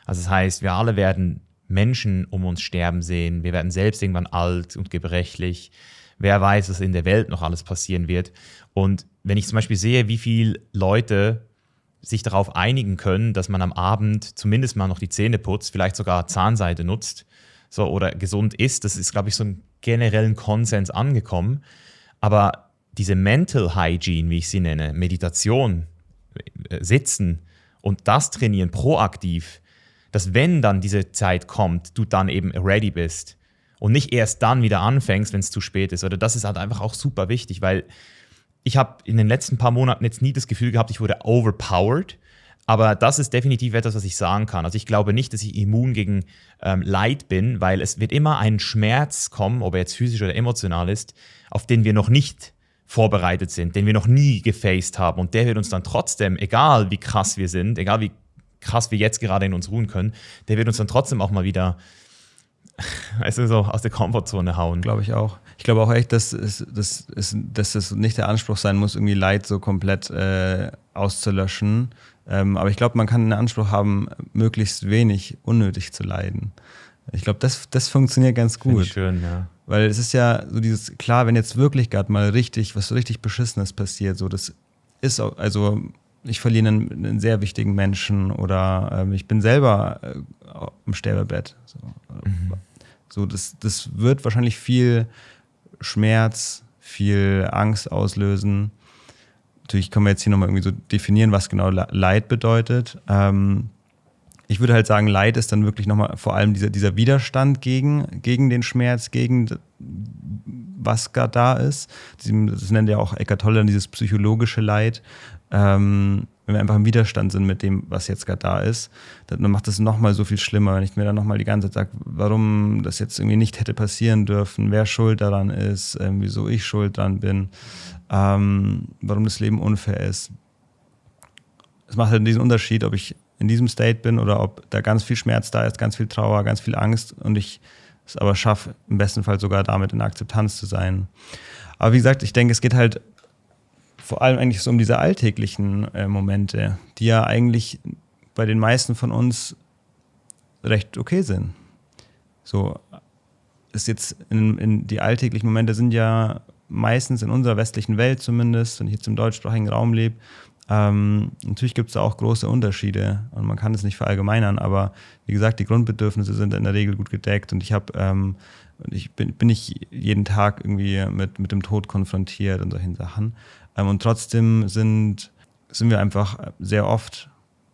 Also das heißt, wir alle werden Menschen um uns sterben sehen, wir werden selbst irgendwann alt und gebrechlich. Wer weiß, was in der Welt noch alles passieren wird. Und wenn ich zum Beispiel sehe, wie viele Leute sich darauf einigen können, dass man am Abend zumindest mal noch die Zähne putzt, vielleicht sogar Zahnseide nutzt so, oder gesund ist, das ist, glaube ich, so ein generellen Konsens angekommen. Aber diese Mental Hygiene, wie ich sie nenne, Meditation, äh, Sitzen und das trainieren proaktiv, dass wenn dann diese Zeit kommt, du dann eben ready bist und nicht erst dann wieder anfängst, wenn es zu spät ist. Oder das ist halt einfach auch super wichtig, weil ich habe in den letzten paar Monaten jetzt nie das Gefühl gehabt, ich wurde overpowered. Aber das ist definitiv etwas, was ich sagen kann. Also ich glaube nicht, dass ich immun gegen ähm, Leid bin, weil es wird immer ein Schmerz kommen, ob er jetzt physisch oder emotional ist, auf den wir noch nicht vorbereitet sind, den wir noch nie gefaced haben. Und der wird uns dann trotzdem, egal wie krass wir sind, egal wie krass wir jetzt gerade in uns ruhen können, der wird uns dann trotzdem auch mal wieder weißt du, so aus der Komfortzone hauen. Glaube ich auch. Ich glaube auch echt, dass es, dass, dass das nicht der Anspruch sein muss, irgendwie Leid so komplett äh, auszulöschen. Ähm, aber ich glaube, man kann einen Anspruch haben, möglichst wenig unnötig zu leiden. Ich glaube, das, das funktioniert ganz gut. Schön, ja. Weil es ist ja so dieses, klar, wenn jetzt wirklich gerade mal richtig, was so richtig Beschissenes passiert, so das ist auch, also ich verliere einen, einen sehr wichtigen Menschen oder ähm, ich bin selber äh, im Sterbebett. So, mhm. so das, das wird wahrscheinlich viel Schmerz, viel Angst auslösen. Natürlich können wir jetzt hier nochmal irgendwie so definieren, was genau Leid bedeutet. Ähm, ich würde halt sagen, Leid ist dann wirklich nochmal vor allem dieser, dieser Widerstand gegen, gegen den Schmerz, gegen was gerade da ist. Das nennt ja auch Eckart Tolle dieses psychologische Leid. Ähm, wenn wir einfach im Widerstand sind mit dem, was jetzt gerade da ist, dann macht es nochmal so viel schlimmer, wenn ich mir dann nochmal die ganze Zeit sage, warum das jetzt irgendwie nicht hätte passieren dürfen, wer schuld daran ist, äh, wieso ich schuld dran bin, ähm, warum das Leben unfair ist. Es macht halt diesen Unterschied, ob ich in diesem State bin oder ob da ganz viel Schmerz da ist, ganz viel Trauer, ganz viel Angst und ich es aber schaffe, im besten Fall sogar damit in Akzeptanz zu sein. Aber wie gesagt, ich denke, es geht halt vor allem eigentlich so um diese alltäglichen äh, Momente, die ja eigentlich bei den meisten von uns recht okay sind. So ist jetzt in, in die alltäglichen Momente sind ja meistens in unserer westlichen Welt zumindest, wenn ich jetzt im deutschsprachigen Raum lebe, ähm, natürlich gibt es da auch große Unterschiede und man kann es nicht verallgemeinern, aber wie gesagt, die Grundbedürfnisse sind in der Regel gut gedeckt und ich habe ähm, ich bin, bin nicht jeden Tag irgendwie mit, mit dem Tod konfrontiert und solchen Sachen. Ähm, und trotzdem sind, sind wir einfach sehr oft,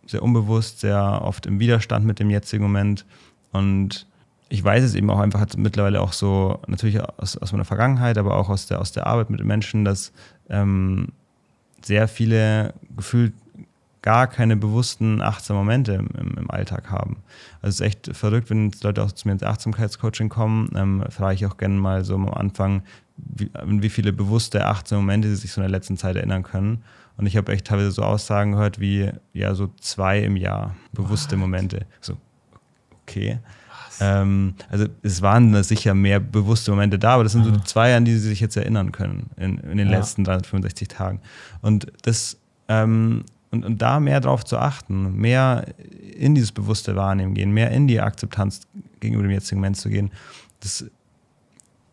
sehr unbewusst, sehr oft im Widerstand mit dem jetzigen Moment. Und ich weiß es eben auch einfach mittlerweile auch so, natürlich aus, aus meiner Vergangenheit, aber auch aus der, aus der Arbeit mit Menschen, dass ähm, sehr viele gefühlt gar keine bewussten achtsamen Momente im, im, Alltag haben. Also es ist echt verrückt, wenn Leute auch zu mir ins Achtsamkeitscoaching kommen, ähm, frage ich auch gerne mal so am Anfang, wie, wie viele bewusste achtsame Momente sie sich so in der letzten Zeit erinnern können. Und ich habe echt teilweise so Aussagen gehört wie, ja, so zwei im Jahr bewusste What? Momente. So, okay. Ähm, also es waren sicher mehr bewusste Momente da, aber das sind so zwei, an die sie sich jetzt erinnern können in, in den ja. letzten 365 Tagen. Und das ähm, und, und da mehr drauf zu achten, mehr in dieses bewusste Wahrnehmen gehen, mehr in die Akzeptanz gegenüber dem jetzigen Moment zu gehen, das,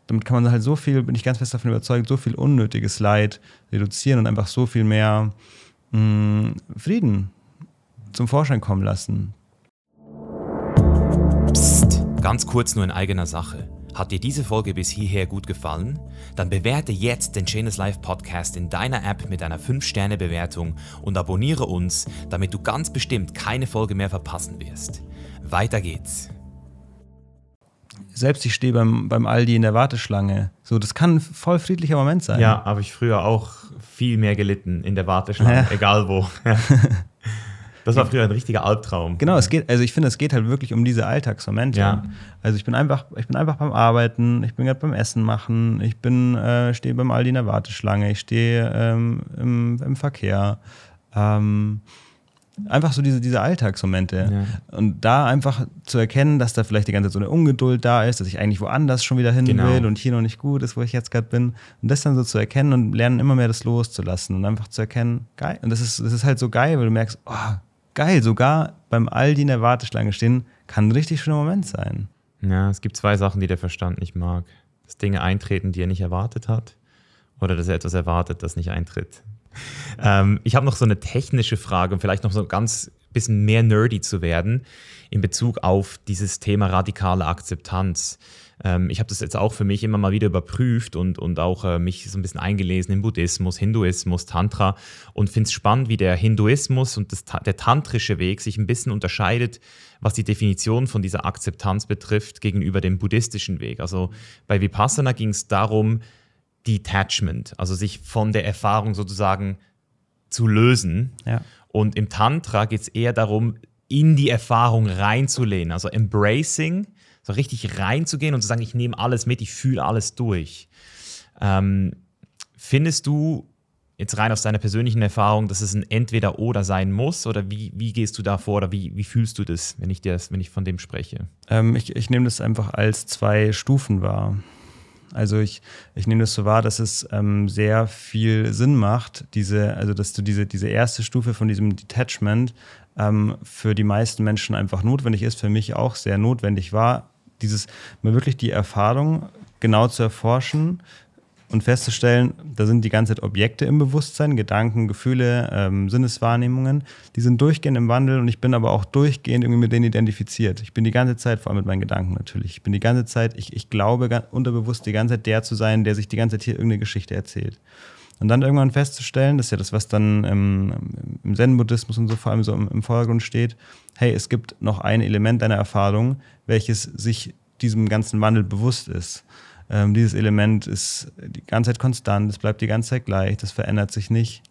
damit kann man halt so viel, bin ich ganz fest davon überzeugt, so viel unnötiges Leid reduzieren und einfach so viel mehr mh, mm, Frieden zum Vorschein kommen lassen. Psst, ganz kurz nur in eigener Sache. Hat dir diese Folge bis hierher gut gefallen? Dann bewerte jetzt den Chainless Life Podcast in deiner App mit einer 5-Sterne-Bewertung und abonniere uns, damit du ganz bestimmt keine Folge mehr verpassen wirst. Weiter geht's. Selbst ich stehe beim, beim Aldi in der Warteschlange. So, das kann ein voll friedlicher Moment sein. Ja, habe ich früher auch viel mehr gelitten in der Warteschlange, ja. egal wo. Das war früher ein richtiger Albtraum. Genau, es geht, also ich finde, es geht halt wirklich um diese Alltagsmomente. Ja. Also ich bin einfach, ich bin einfach beim Arbeiten, ich bin gerade beim Essen machen, ich bin, äh, stehe beim Aldi in der Warteschlange, ich stehe ähm, im, im, Verkehr. Ähm, einfach so diese, diese Alltagsmomente. Ja. Und da einfach zu erkennen, dass da vielleicht die ganze Zeit so eine Ungeduld da ist, dass ich eigentlich woanders schon wieder hin genau. will und hier noch nicht gut ist, wo ich jetzt gerade bin. Und das dann so zu erkennen und lernen immer mehr das loszulassen und einfach zu erkennen, geil. Und das ist, das ist halt so geil, weil du merkst, oh, geil, sogar beim Aldi in der Warteschlange stehen, kann ein richtig schöner Moment sein. Ja, es gibt zwei Sachen, die der Verstand nicht mag. Dass Dinge eintreten, die er nicht erwartet hat, oder dass er etwas erwartet, das nicht eintritt. Ähm, ich habe noch so eine technische Frage, um vielleicht noch so ganz bisschen mehr nerdy zu werden in Bezug auf dieses Thema radikale Akzeptanz. Ähm, ich habe das jetzt auch für mich immer mal wieder überprüft und, und auch äh, mich so ein bisschen eingelesen in Buddhismus, Hinduismus, Tantra und finde es spannend, wie der Hinduismus und das, der tantrische Weg sich ein bisschen unterscheidet, was die Definition von dieser Akzeptanz betrifft gegenüber dem buddhistischen Weg. Also bei Vipassana ging es darum, Detachment, also sich von der Erfahrung sozusagen zu lösen. Ja. Und im Tantra geht es eher darum, in die Erfahrung reinzulehnen, also Embracing so richtig reinzugehen und zu sagen, ich nehme alles mit, ich fühle alles durch. Ähm, findest du jetzt rein aus deiner persönlichen Erfahrung, dass es ein Entweder-Oder sein muss? Oder wie, wie gehst du da vor oder wie, wie fühlst du das, wenn ich, das, wenn ich von dem spreche? Ähm, ich, ich nehme das einfach als zwei Stufen wahr. Also ich, ich nehme das so wahr, dass es ähm, sehr viel Sinn macht, diese, also dass du diese, diese erste Stufe von diesem Detachment ähm, für die meisten Menschen einfach notwendig ist, für mich auch sehr notwendig war, dieses mal wirklich die Erfahrung genau zu erforschen, und festzustellen, da sind die ganze Zeit Objekte im Bewusstsein, Gedanken, Gefühle, ähm, Sinneswahrnehmungen, die sind durchgehend im Wandel und ich bin aber auch durchgehend irgendwie mit denen identifiziert. Ich bin die ganze Zeit, vor allem mit meinen Gedanken natürlich, ich bin die ganze Zeit, ich, ich glaube unterbewusst die ganze Zeit der zu sein, der sich die ganze Zeit hier irgendeine Geschichte erzählt. Und dann irgendwann festzustellen, das ist ja das, was dann im, im Zen-Buddhismus und so vor allem so im, im Vordergrund steht, hey, es gibt noch ein Element deiner Erfahrung, welches sich diesem ganzen Wandel bewusst ist. Ähm, dieses Element ist die ganze Zeit konstant, es bleibt die ganze Zeit gleich, das verändert sich nicht.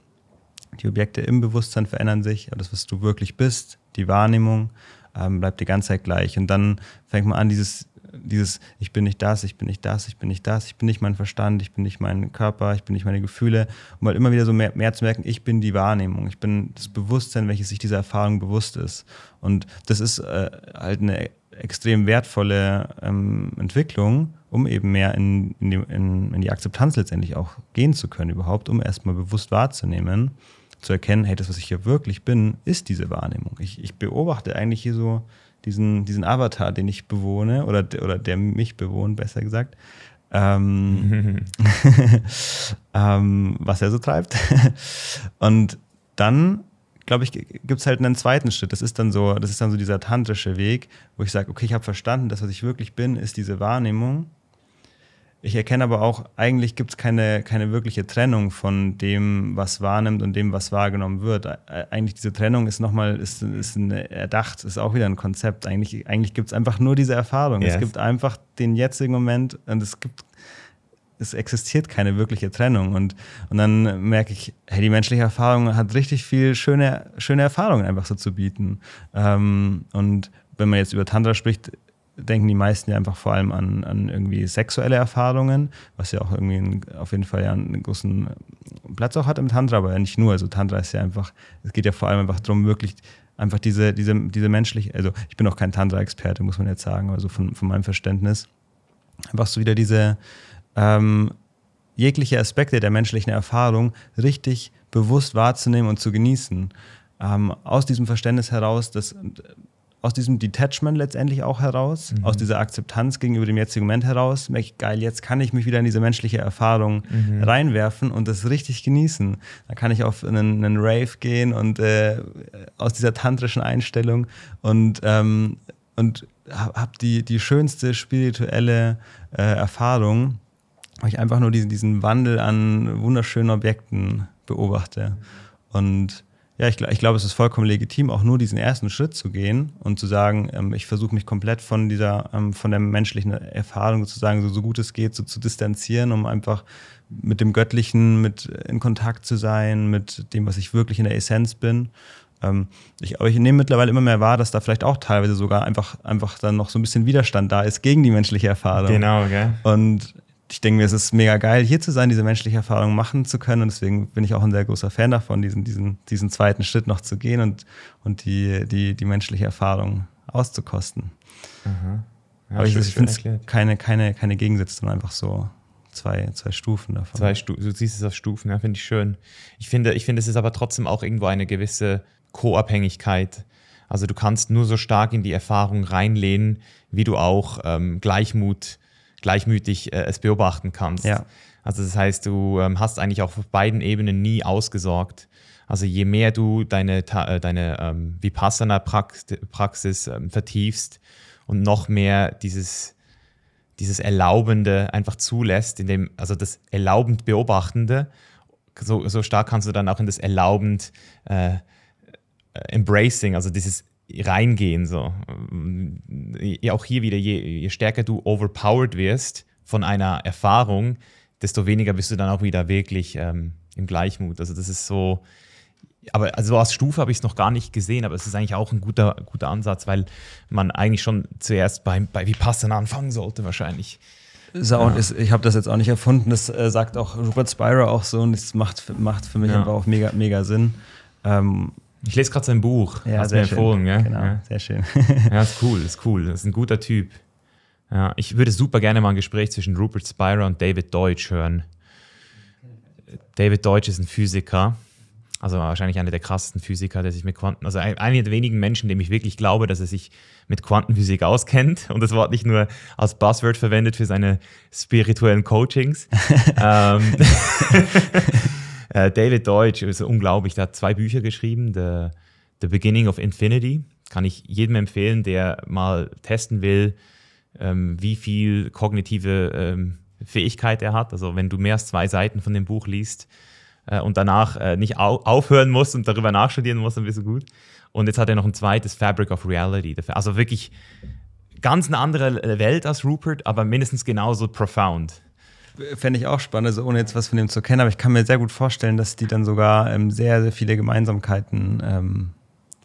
Die Objekte im Bewusstsein verändern sich, aber das, was du wirklich bist, die Wahrnehmung, ähm, bleibt die ganze Zeit gleich. Und dann fängt man an, dieses, dieses, ich bin nicht das, ich bin nicht das, ich bin nicht das, ich bin nicht mein Verstand, ich bin nicht mein Körper, ich bin nicht meine Gefühle, um halt immer wieder so mehr, mehr zu merken, ich bin die Wahrnehmung, ich bin das Bewusstsein, welches sich dieser Erfahrung bewusst ist. Und das ist äh, halt eine extrem wertvolle ähm, Entwicklung um eben mehr in, in, die, in, in die Akzeptanz letztendlich auch gehen zu können, überhaupt, um erstmal bewusst wahrzunehmen, zu erkennen, hey, das, was ich hier wirklich bin, ist diese Wahrnehmung. Ich, ich beobachte eigentlich hier so diesen, diesen Avatar, den ich bewohne, oder, oder der mich bewohnt, besser gesagt. Ähm, ähm, was er so treibt. Und dann, glaube ich, gibt es halt einen zweiten Schritt. Das ist dann so, das ist dann so dieser tantrische Weg, wo ich sage, okay, ich habe verstanden, das, was ich wirklich bin, ist diese Wahrnehmung. Ich erkenne aber auch, eigentlich gibt es keine, keine wirkliche Trennung von dem, was wahrnimmt und dem, was wahrgenommen wird. Eigentlich diese Trennung ist nochmal, ist, ist erdacht, ist auch wieder ein Konzept. Eigentlich, eigentlich gibt es einfach nur diese Erfahrung. Yes. Es gibt einfach den jetzigen Moment und es gibt es existiert keine wirkliche Trennung. Und, und dann merke ich, hey, die menschliche Erfahrung hat richtig viel schöne, schöne Erfahrungen einfach so zu bieten. Ähm, und wenn man jetzt über Tantra spricht, denken die meisten ja einfach vor allem an, an irgendwie sexuelle Erfahrungen, was ja auch irgendwie ein, auf jeden Fall ja einen großen Platz auch hat im Tantra, aber ja nicht nur. Also Tantra ist ja einfach, es geht ja vor allem einfach darum, wirklich einfach diese, diese, diese menschliche, also ich bin auch kein Tantra-Experte, muss man jetzt sagen, also von, von meinem Verständnis, einfach so wieder diese ähm, jegliche Aspekte der menschlichen Erfahrung richtig bewusst wahrzunehmen und zu genießen. Ähm, aus diesem Verständnis heraus, dass aus diesem Detachment letztendlich auch heraus, mhm. aus dieser Akzeptanz gegenüber dem jetzigen Moment heraus, merke ich, geil, jetzt kann ich mich wieder in diese menschliche Erfahrung mhm. reinwerfen und das richtig genießen. Da kann ich auf einen, einen Rave gehen und äh, aus dieser tantrischen Einstellung und, ähm, und habe die, die schönste spirituelle äh, Erfahrung, weil ich einfach nur diesen, diesen Wandel an wunderschönen Objekten beobachte. Und ja, ich, ich glaube, es ist vollkommen legitim, auch nur diesen ersten Schritt zu gehen und zu sagen, ähm, ich versuche mich komplett von dieser, ähm, von der menschlichen Erfahrung sozusagen so, so gut es geht, so zu distanzieren, um einfach mit dem Göttlichen mit in Kontakt zu sein, mit dem, was ich wirklich in der Essenz bin. Ähm, ich, aber ich nehme mittlerweile immer mehr wahr, dass da vielleicht auch teilweise sogar einfach, einfach dann noch so ein bisschen Widerstand da ist gegen die menschliche Erfahrung. Genau, gell? Und ich denke mir, es ist mega geil, hier zu sein, diese menschliche Erfahrung machen zu können. Und deswegen bin ich auch ein sehr großer Fan davon, diesen, diesen, diesen zweiten Schritt noch zu gehen und, und die, die, die menschliche Erfahrung auszukosten. Mhm. Ja, Aber ich, ich finde es keine, keine, keine Gegensätze, sondern einfach so zwei, zwei Stufen davon. Zwei Stu du siehst es auf Stufen, ja, finde ich schön. Ich finde, ich finde, es ist aber trotzdem auch irgendwo eine gewisse Co-Abhängigkeit. Also du kannst nur so stark in die Erfahrung reinlehnen, wie du auch ähm, Gleichmut gleichmütig äh, es beobachten kannst. Ja. Also das heißt, du ähm, hast eigentlich auf beiden Ebenen nie ausgesorgt. Also je mehr du deine, äh, deine ähm, Vipassana-Praxis ähm, vertiefst und noch mehr dieses, dieses Erlaubende einfach zulässt, in dem, also das erlaubend Beobachtende, so, so stark kannst du dann auch in das erlaubend äh, äh Embracing, also dieses reingehen. So. Auch hier wieder, je, je stärker du overpowered wirst von einer Erfahrung, desto weniger bist du dann auch wieder wirklich ähm, im Gleichmut. Also das ist so, aber also als Stufe habe ich es noch gar nicht gesehen, aber es ist eigentlich auch ein guter, guter Ansatz, weil man eigentlich schon zuerst bei, bei Vipassana anfangen sollte wahrscheinlich. Ja. ist, ich habe das jetzt auch nicht erfunden, das äh, sagt auch Robert Spira auch so und das macht, macht für mich ja. einfach auch mega, mega Sinn. Ähm, ich lese gerade sein Buch. Ja, Hast sehr mir empfohlen, ja? Genau, ja. sehr schön. ja, ist cool, ist cool. Das ist ein guter Typ. Ja, ich würde super gerne mal ein Gespräch zwischen Rupert Spira und David Deutsch hören. David Deutsch ist ein Physiker, also wahrscheinlich einer der krassesten Physiker, der sich mit Quanten, also einer der wenigen Menschen, dem ich wirklich glaube, dass er sich mit Quantenphysik auskennt und das Wort nicht nur als Buzzword verwendet für seine spirituellen Coachings. ähm, äh, David Deutsch ist unglaublich, der hat zwei Bücher geschrieben, The, The Beginning of Infinity, kann ich jedem empfehlen, der mal testen will, ähm, wie viel kognitive ähm, Fähigkeit er hat. Also wenn du mehr als zwei Seiten von dem Buch liest äh, und danach äh, nicht au aufhören musst und darüber nachstudieren musst, dann bist du gut. Und jetzt hat er noch ein zweites Fabric of Reality. Also wirklich ganz eine andere Welt als Rupert, aber mindestens genauso profound. Fände ich auch spannend, also ohne jetzt was von dem zu kennen, aber ich kann mir sehr gut vorstellen, dass die dann sogar ähm, sehr, sehr viele Gemeinsamkeiten ähm,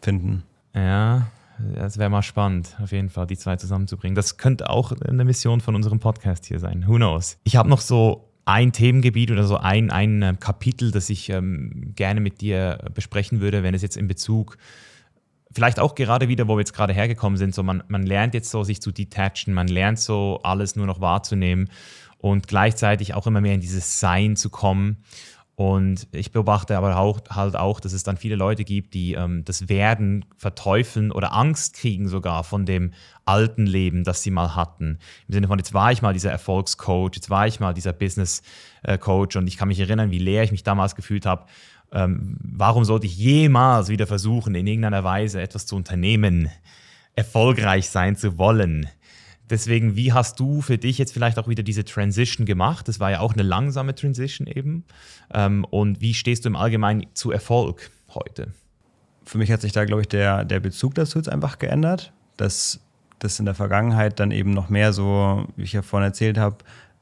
finden. Ja, das wäre mal spannend, auf jeden Fall, die zwei zusammenzubringen. Das könnte auch eine Mission von unserem Podcast hier sein. Who knows? Ich habe noch so ein Themengebiet oder so ein, ein äh, Kapitel, das ich ähm, gerne mit dir besprechen würde, wenn es jetzt in Bezug, vielleicht auch gerade wieder, wo wir jetzt gerade hergekommen sind, so man, man lernt jetzt so, sich zu detachen, man lernt so, alles nur noch wahrzunehmen und gleichzeitig auch immer mehr in dieses Sein zu kommen. Und ich beobachte aber auch, halt auch, dass es dann viele Leute gibt, die ähm, das Werden verteufeln oder Angst kriegen sogar von dem alten Leben, das sie mal hatten. Im Sinne von, jetzt war ich mal dieser Erfolgscoach, jetzt war ich mal dieser Business-Coach und ich kann mich erinnern, wie leer ich mich damals gefühlt habe. Ähm, warum sollte ich jemals wieder versuchen, in irgendeiner Weise etwas zu unternehmen, erfolgreich sein zu wollen? Deswegen, wie hast du für dich jetzt vielleicht auch wieder diese Transition gemacht? Das war ja auch eine langsame Transition eben. Ähm, und wie stehst du im Allgemeinen zu Erfolg heute? Für mich hat sich da, glaube ich, der, der Bezug dazu jetzt einfach geändert, dass das in der Vergangenheit dann eben noch mehr so, wie ich ja vorhin erzählt habe,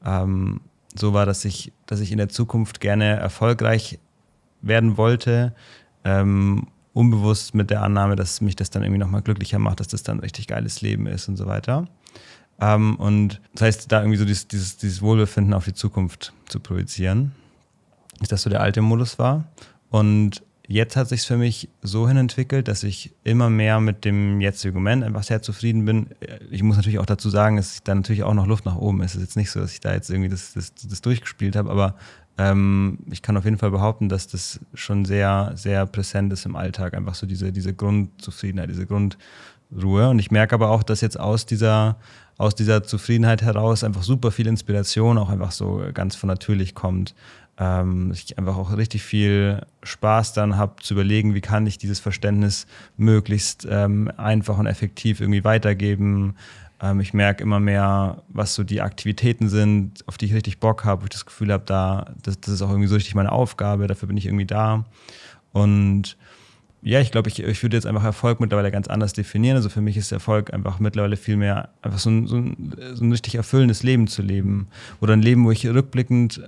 ähm, so war, dass ich, dass ich in der Zukunft gerne erfolgreich werden wollte, ähm, unbewusst mit der Annahme, dass mich das dann irgendwie nochmal glücklicher macht, dass das dann ein richtig geiles Leben ist und so weiter. Ähm, und das heißt, da irgendwie so dieses, dieses, dieses Wohlbefinden auf die Zukunft zu projizieren, ist das so der alte Modus war. Und jetzt hat sich für mich so hin entwickelt, dass ich immer mehr mit dem jetzigen Moment einfach sehr zufrieden bin. Ich muss natürlich auch dazu sagen, dass da natürlich auch noch Luft nach oben ist. Es ist jetzt nicht so, dass ich da jetzt irgendwie das, das, das durchgespielt habe, aber ähm, ich kann auf jeden Fall behaupten, dass das schon sehr, sehr präsent ist im Alltag. Einfach so diese, diese Grundzufriedenheit, diese Grundruhe. Und ich merke aber auch, dass jetzt aus dieser aus dieser Zufriedenheit heraus einfach super viel Inspiration auch einfach so ganz von natürlich kommt. Ähm, ich einfach auch richtig viel Spaß dann habe zu überlegen, wie kann ich dieses Verständnis möglichst ähm, einfach und effektiv irgendwie weitergeben. Ähm, ich merke immer mehr, was so die Aktivitäten sind, auf die ich richtig Bock habe, wo ich das Gefühl habe, da, das, das ist auch irgendwie so richtig meine Aufgabe, dafür bin ich irgendwie da. Und ja, ich glaube, ich, ich würde jetzt einfach Erfolg mittlerweile ganz anders definieren. Also für mich ist Erfolg einfach mittlerweile viel mehr einfach so ein, so ein, so ein richtig erfüllendes Leben zu leben. Oder ein Leben, wo ich rückblickend,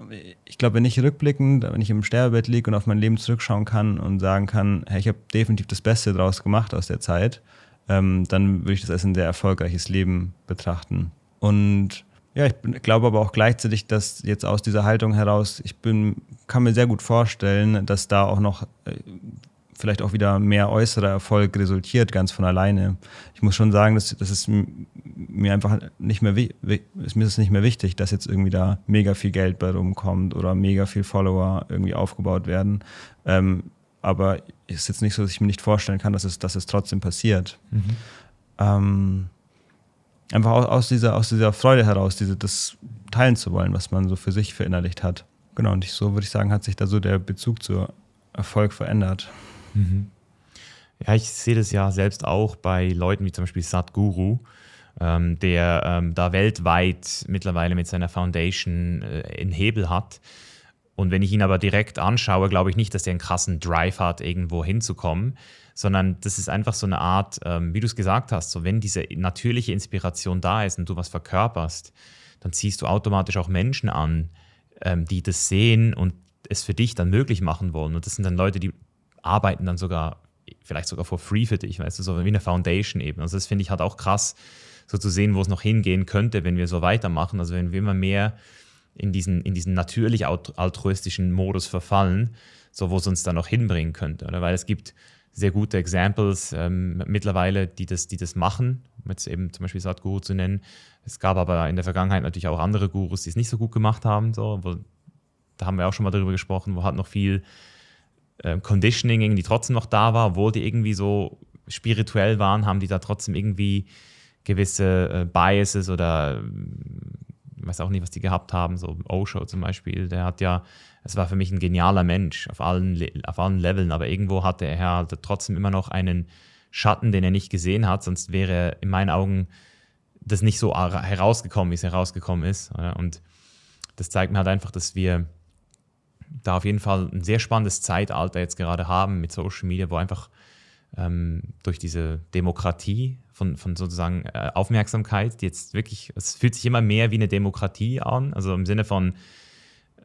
ich glaube nicht rückblickend, wenn ich im Sterbebett liege und auf mein Leben zurückschauen kann und sagen kann, hey, ich habe definitiv das Beste daraus gemacht aus der Zeit, ähm, dann würde ich das als ein sehr erfolgreiches Leben betrachten. Und ja, ich glaube aber auch gleichzeitig, dass jetzt aus dieser Haltung heraus, ich bin, kann mir sehr gut vorstellen, dass da auch noch äh, vielleicht auch wieder mehr äußerer Erfolg resultiert, ganz von alleine. Ich muss schon sagen, dass das ist mir einfach nicht mehr ist mir das nicht mehr wichtig, dass jetzt irgendwie da mega viel Geld bei rumkommt oder mega viel Follower irgendwie aufgebaut werden. Ähm, aber es ist jetzt nicht so, dass ich mir nicht vorstellen kann, dass es, dass es trotzdem passiert. Mhm. Ähm, einfach aus, aus, dieser, aus dieser Freude heraus, diese, das teilen zu wollen, was man so für sich verinnerlicht hat. Genau, und ich, so würde ich sagen, hat sich da so der Bezug zu Erfolg verändert. Mhm. Ja, ich sehe das ja selbst auch bei Leuten wie zum Beispiel Sadhguru, ähm, der ähm, da weltweit mittlerweile mit seiner Foundation äh, einen Hebel hat. Und wenn ich ihn aber direkt anschaue, glaube ich nicht, dass der einen krassen Drive hat, irgendwo hinzukommen, sondern das ist einfach so eine Art, ähm, wie du es gesagt hast, so wenn diese natürliche Inspiration da ist und du was verkörperst, dann ziehst du automatisch auch Menschen an, ähm, die das sehen und es für dich dann möglich machen wollen. Und das sind dann Leute, die arbeiten dann sogar, vielleicht sogar for free für dich, weißt du, so wie eine Foundation eben. Also das finde ich halt auch krass, so zu sehen, wo es noch hingehen könnte, wenn wir so weitermachen. Also wenn wir immer mehr in diesen, in diesen natürlich altruistischen Modus verfallen, so wo es uns dann noch hinbringen könnte. Oder? Weil es gibt sehr gute Examples ähm, mittlerweile, die das, die das machen, um jetzt eben zum Beispiel Sadhguru zu nennen. Es gab aber in der Vergangenheit natürlich auch andere Gurus, die es nicht so gut gemacht haben. So, wo, da haben wir auch schon mal darüber gesprochen, wo halt noch viel äh, Conditioning irgendwie trotzdem noch da war, obwohl die irgendwie so spirituell waren, haben die da trotzdem irgendwie gewisse äh, Biases oder ich weiß auch nicht, was die gehabt haben, so Osho zum Beispiel, der hat ja, es war für mich ein genialer Mensch auf allen, auf allen Leveln, aber irgendwo hatte er halt trotzdem immer noch einen Schatten, den er nicht gesehen hat, sonst wäre in meinen Augen das nicht so herausgekommen, wie es herausgekommen ist. Und das zeigt mir halt einfach, dass wir da auf jeden Fall ein sehr spannendes Zeitalter jetzt gerade haben mit Social Media, wo einfach ähm, durch diese Demokratie von, von sozusagen äh, Aufmerksamkeit, die jetzt wirklich, es fühlt sich immer mehr wie eine Demokratie an, also im Sinne von,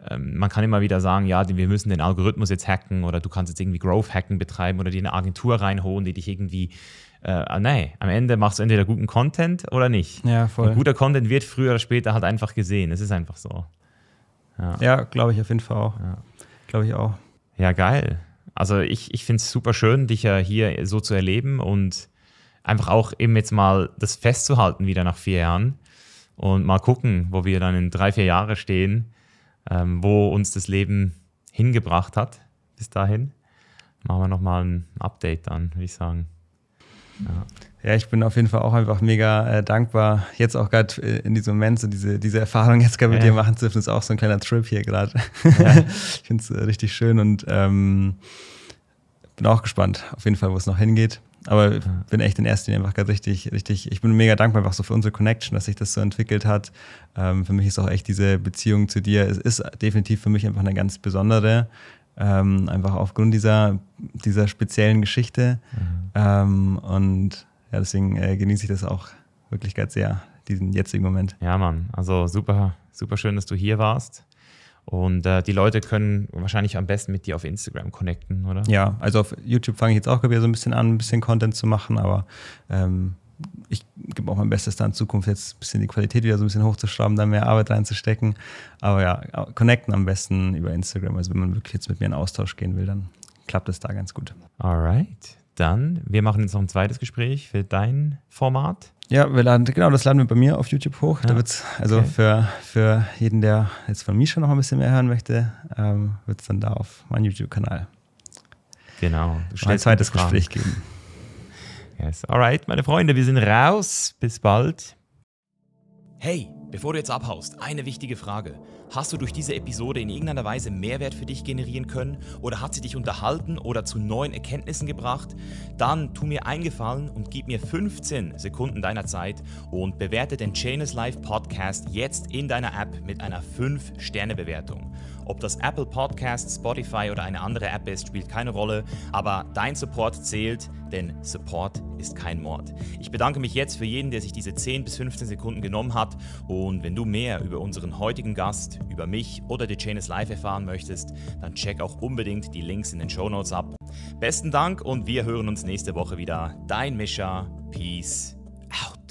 ähm, man kann immer wieder sagen, ja, wir müssen den Algorithmus jetzt hacken oder du kannst jetzt irgendwie Growth-Hacken betreiben oder dir eine Agentur reinholen, die dich irgendwie äh, ah, nein, am Ende machst du entweder guten Content oder nicht. Ja, voll. Und guter Content wird früher oder später halt einfach gesehen. Es ist einfach so. Ja, ja glaube ich auf jeden Fall auch. Ja. Glaube ich auch. Ja, geil. Also ich, ich finde es super schön, dich ja hier so zu erleben und einfach auch eben jetzt mal das festzuhalten wieder nach vier Jahren und mal gucken, wo wir dann in drei, vier Jahren stehen, ähm, wo uns das Leben hingebracht hat bis dahin. Machen wir nochmal ein Update dann, würde ich sagen. Ja. Ja, ich bin auf jeden Fall auch einfach mega äh, dankbar. Jetzt auch gerade äh, in diesem Moment, so diese, diese Erfahrung jetzt gerade mit ja. dir machen zu dürfen, ist auch so ein kleiner Trip hier gerade. Ja. ich finde es äh, richtig schön und ähm, bin auch gespannt, auf jeden Fall, wo es noch hingeht. Aber ja. bin echt in erster Linie einfach gerade richtig, richtig, ich bin mega dankbar einfach so für unsere Connection, dass sich das so entwickelt hat. Ähm, für mich ist auch echt diese Beziehung zu dir, es ist definitiv für mich einfach eine ganz besondere. Ähm, einfach aufgrund dieser, dieser speziellen Geschichte. Mhm. Ähm, und ja, deswegen äh, genieße ich das auch wirklich ganz sehr, diesen jetzigen Moment. Ja, Mann, also super, super schön, dass du hier warst. Und äh, die Leute können wahrscheinlich am besten mit dir auf Instagram connecten, oder? Ja, also auf YouTube fange ich jetzt auch wieder so ein bisschen an, ein bisschen Content zu machen, aber ähm, ich gebe auch mein Bestes da in Zukunft jetzt ein bisschen die Qualität wieder so ein bisschen hochzuschrauben, da mehr Arbeit reinzustecken. Aber ja, connecten am besten über Instagram. Also wenn man wirklich jetzt mit mir in Austausch gehen will, dann klappt es da ganz gut. Alright. Dann, wir machen jetzt noch ein zweites Gespräch für dein Format. Ja, wir laden, genau, das laden wir bei mir auf YouTube hoch. Ja. Da wird's, also okay. für, für jeden, der jetzt von Misha noch ein bisschen mehr hören möchte, ähm, wird es dann da auf meinem YouTube-Kanal. Genau. Du ein zweites Gespräch geben. Yes. Alright, meine Freunde, wir sind raus. Bis bald. Hey, bevor du jetzt abhaust, eine wichtige Frage. Hast du durch diese Episode in irgendeiner Weise Mehrwert für dich generieren können oder hat sie dich unterhalten oder zu neuen Erkenntnissen gebracht? Dann tu mir eingefallen und gib mir 15 Sekunden deiner Zeit und bewerte den Chainless Life Podcast jetzt in deiner App mit einer 5-Sterne-Bewertung. Ob das Apple Podcast, Spotify oder eine andere App ist, spielt keine Rolle, aber dein Support zählt, denn Support ist kein Mord. Ich bedanke mich jetzt für jeden, der sich diese 10 bis 15 Sekunden genommen hat und wenn du mehr über unseren heutigen Gast, über mich oder The Chain is Live erfahren möchtest, dann check auch unbedingt die Links in den Show Notes ab. Besten Dank und wir hören uns nächste Woche wieder. Dein Mischa. Peace out.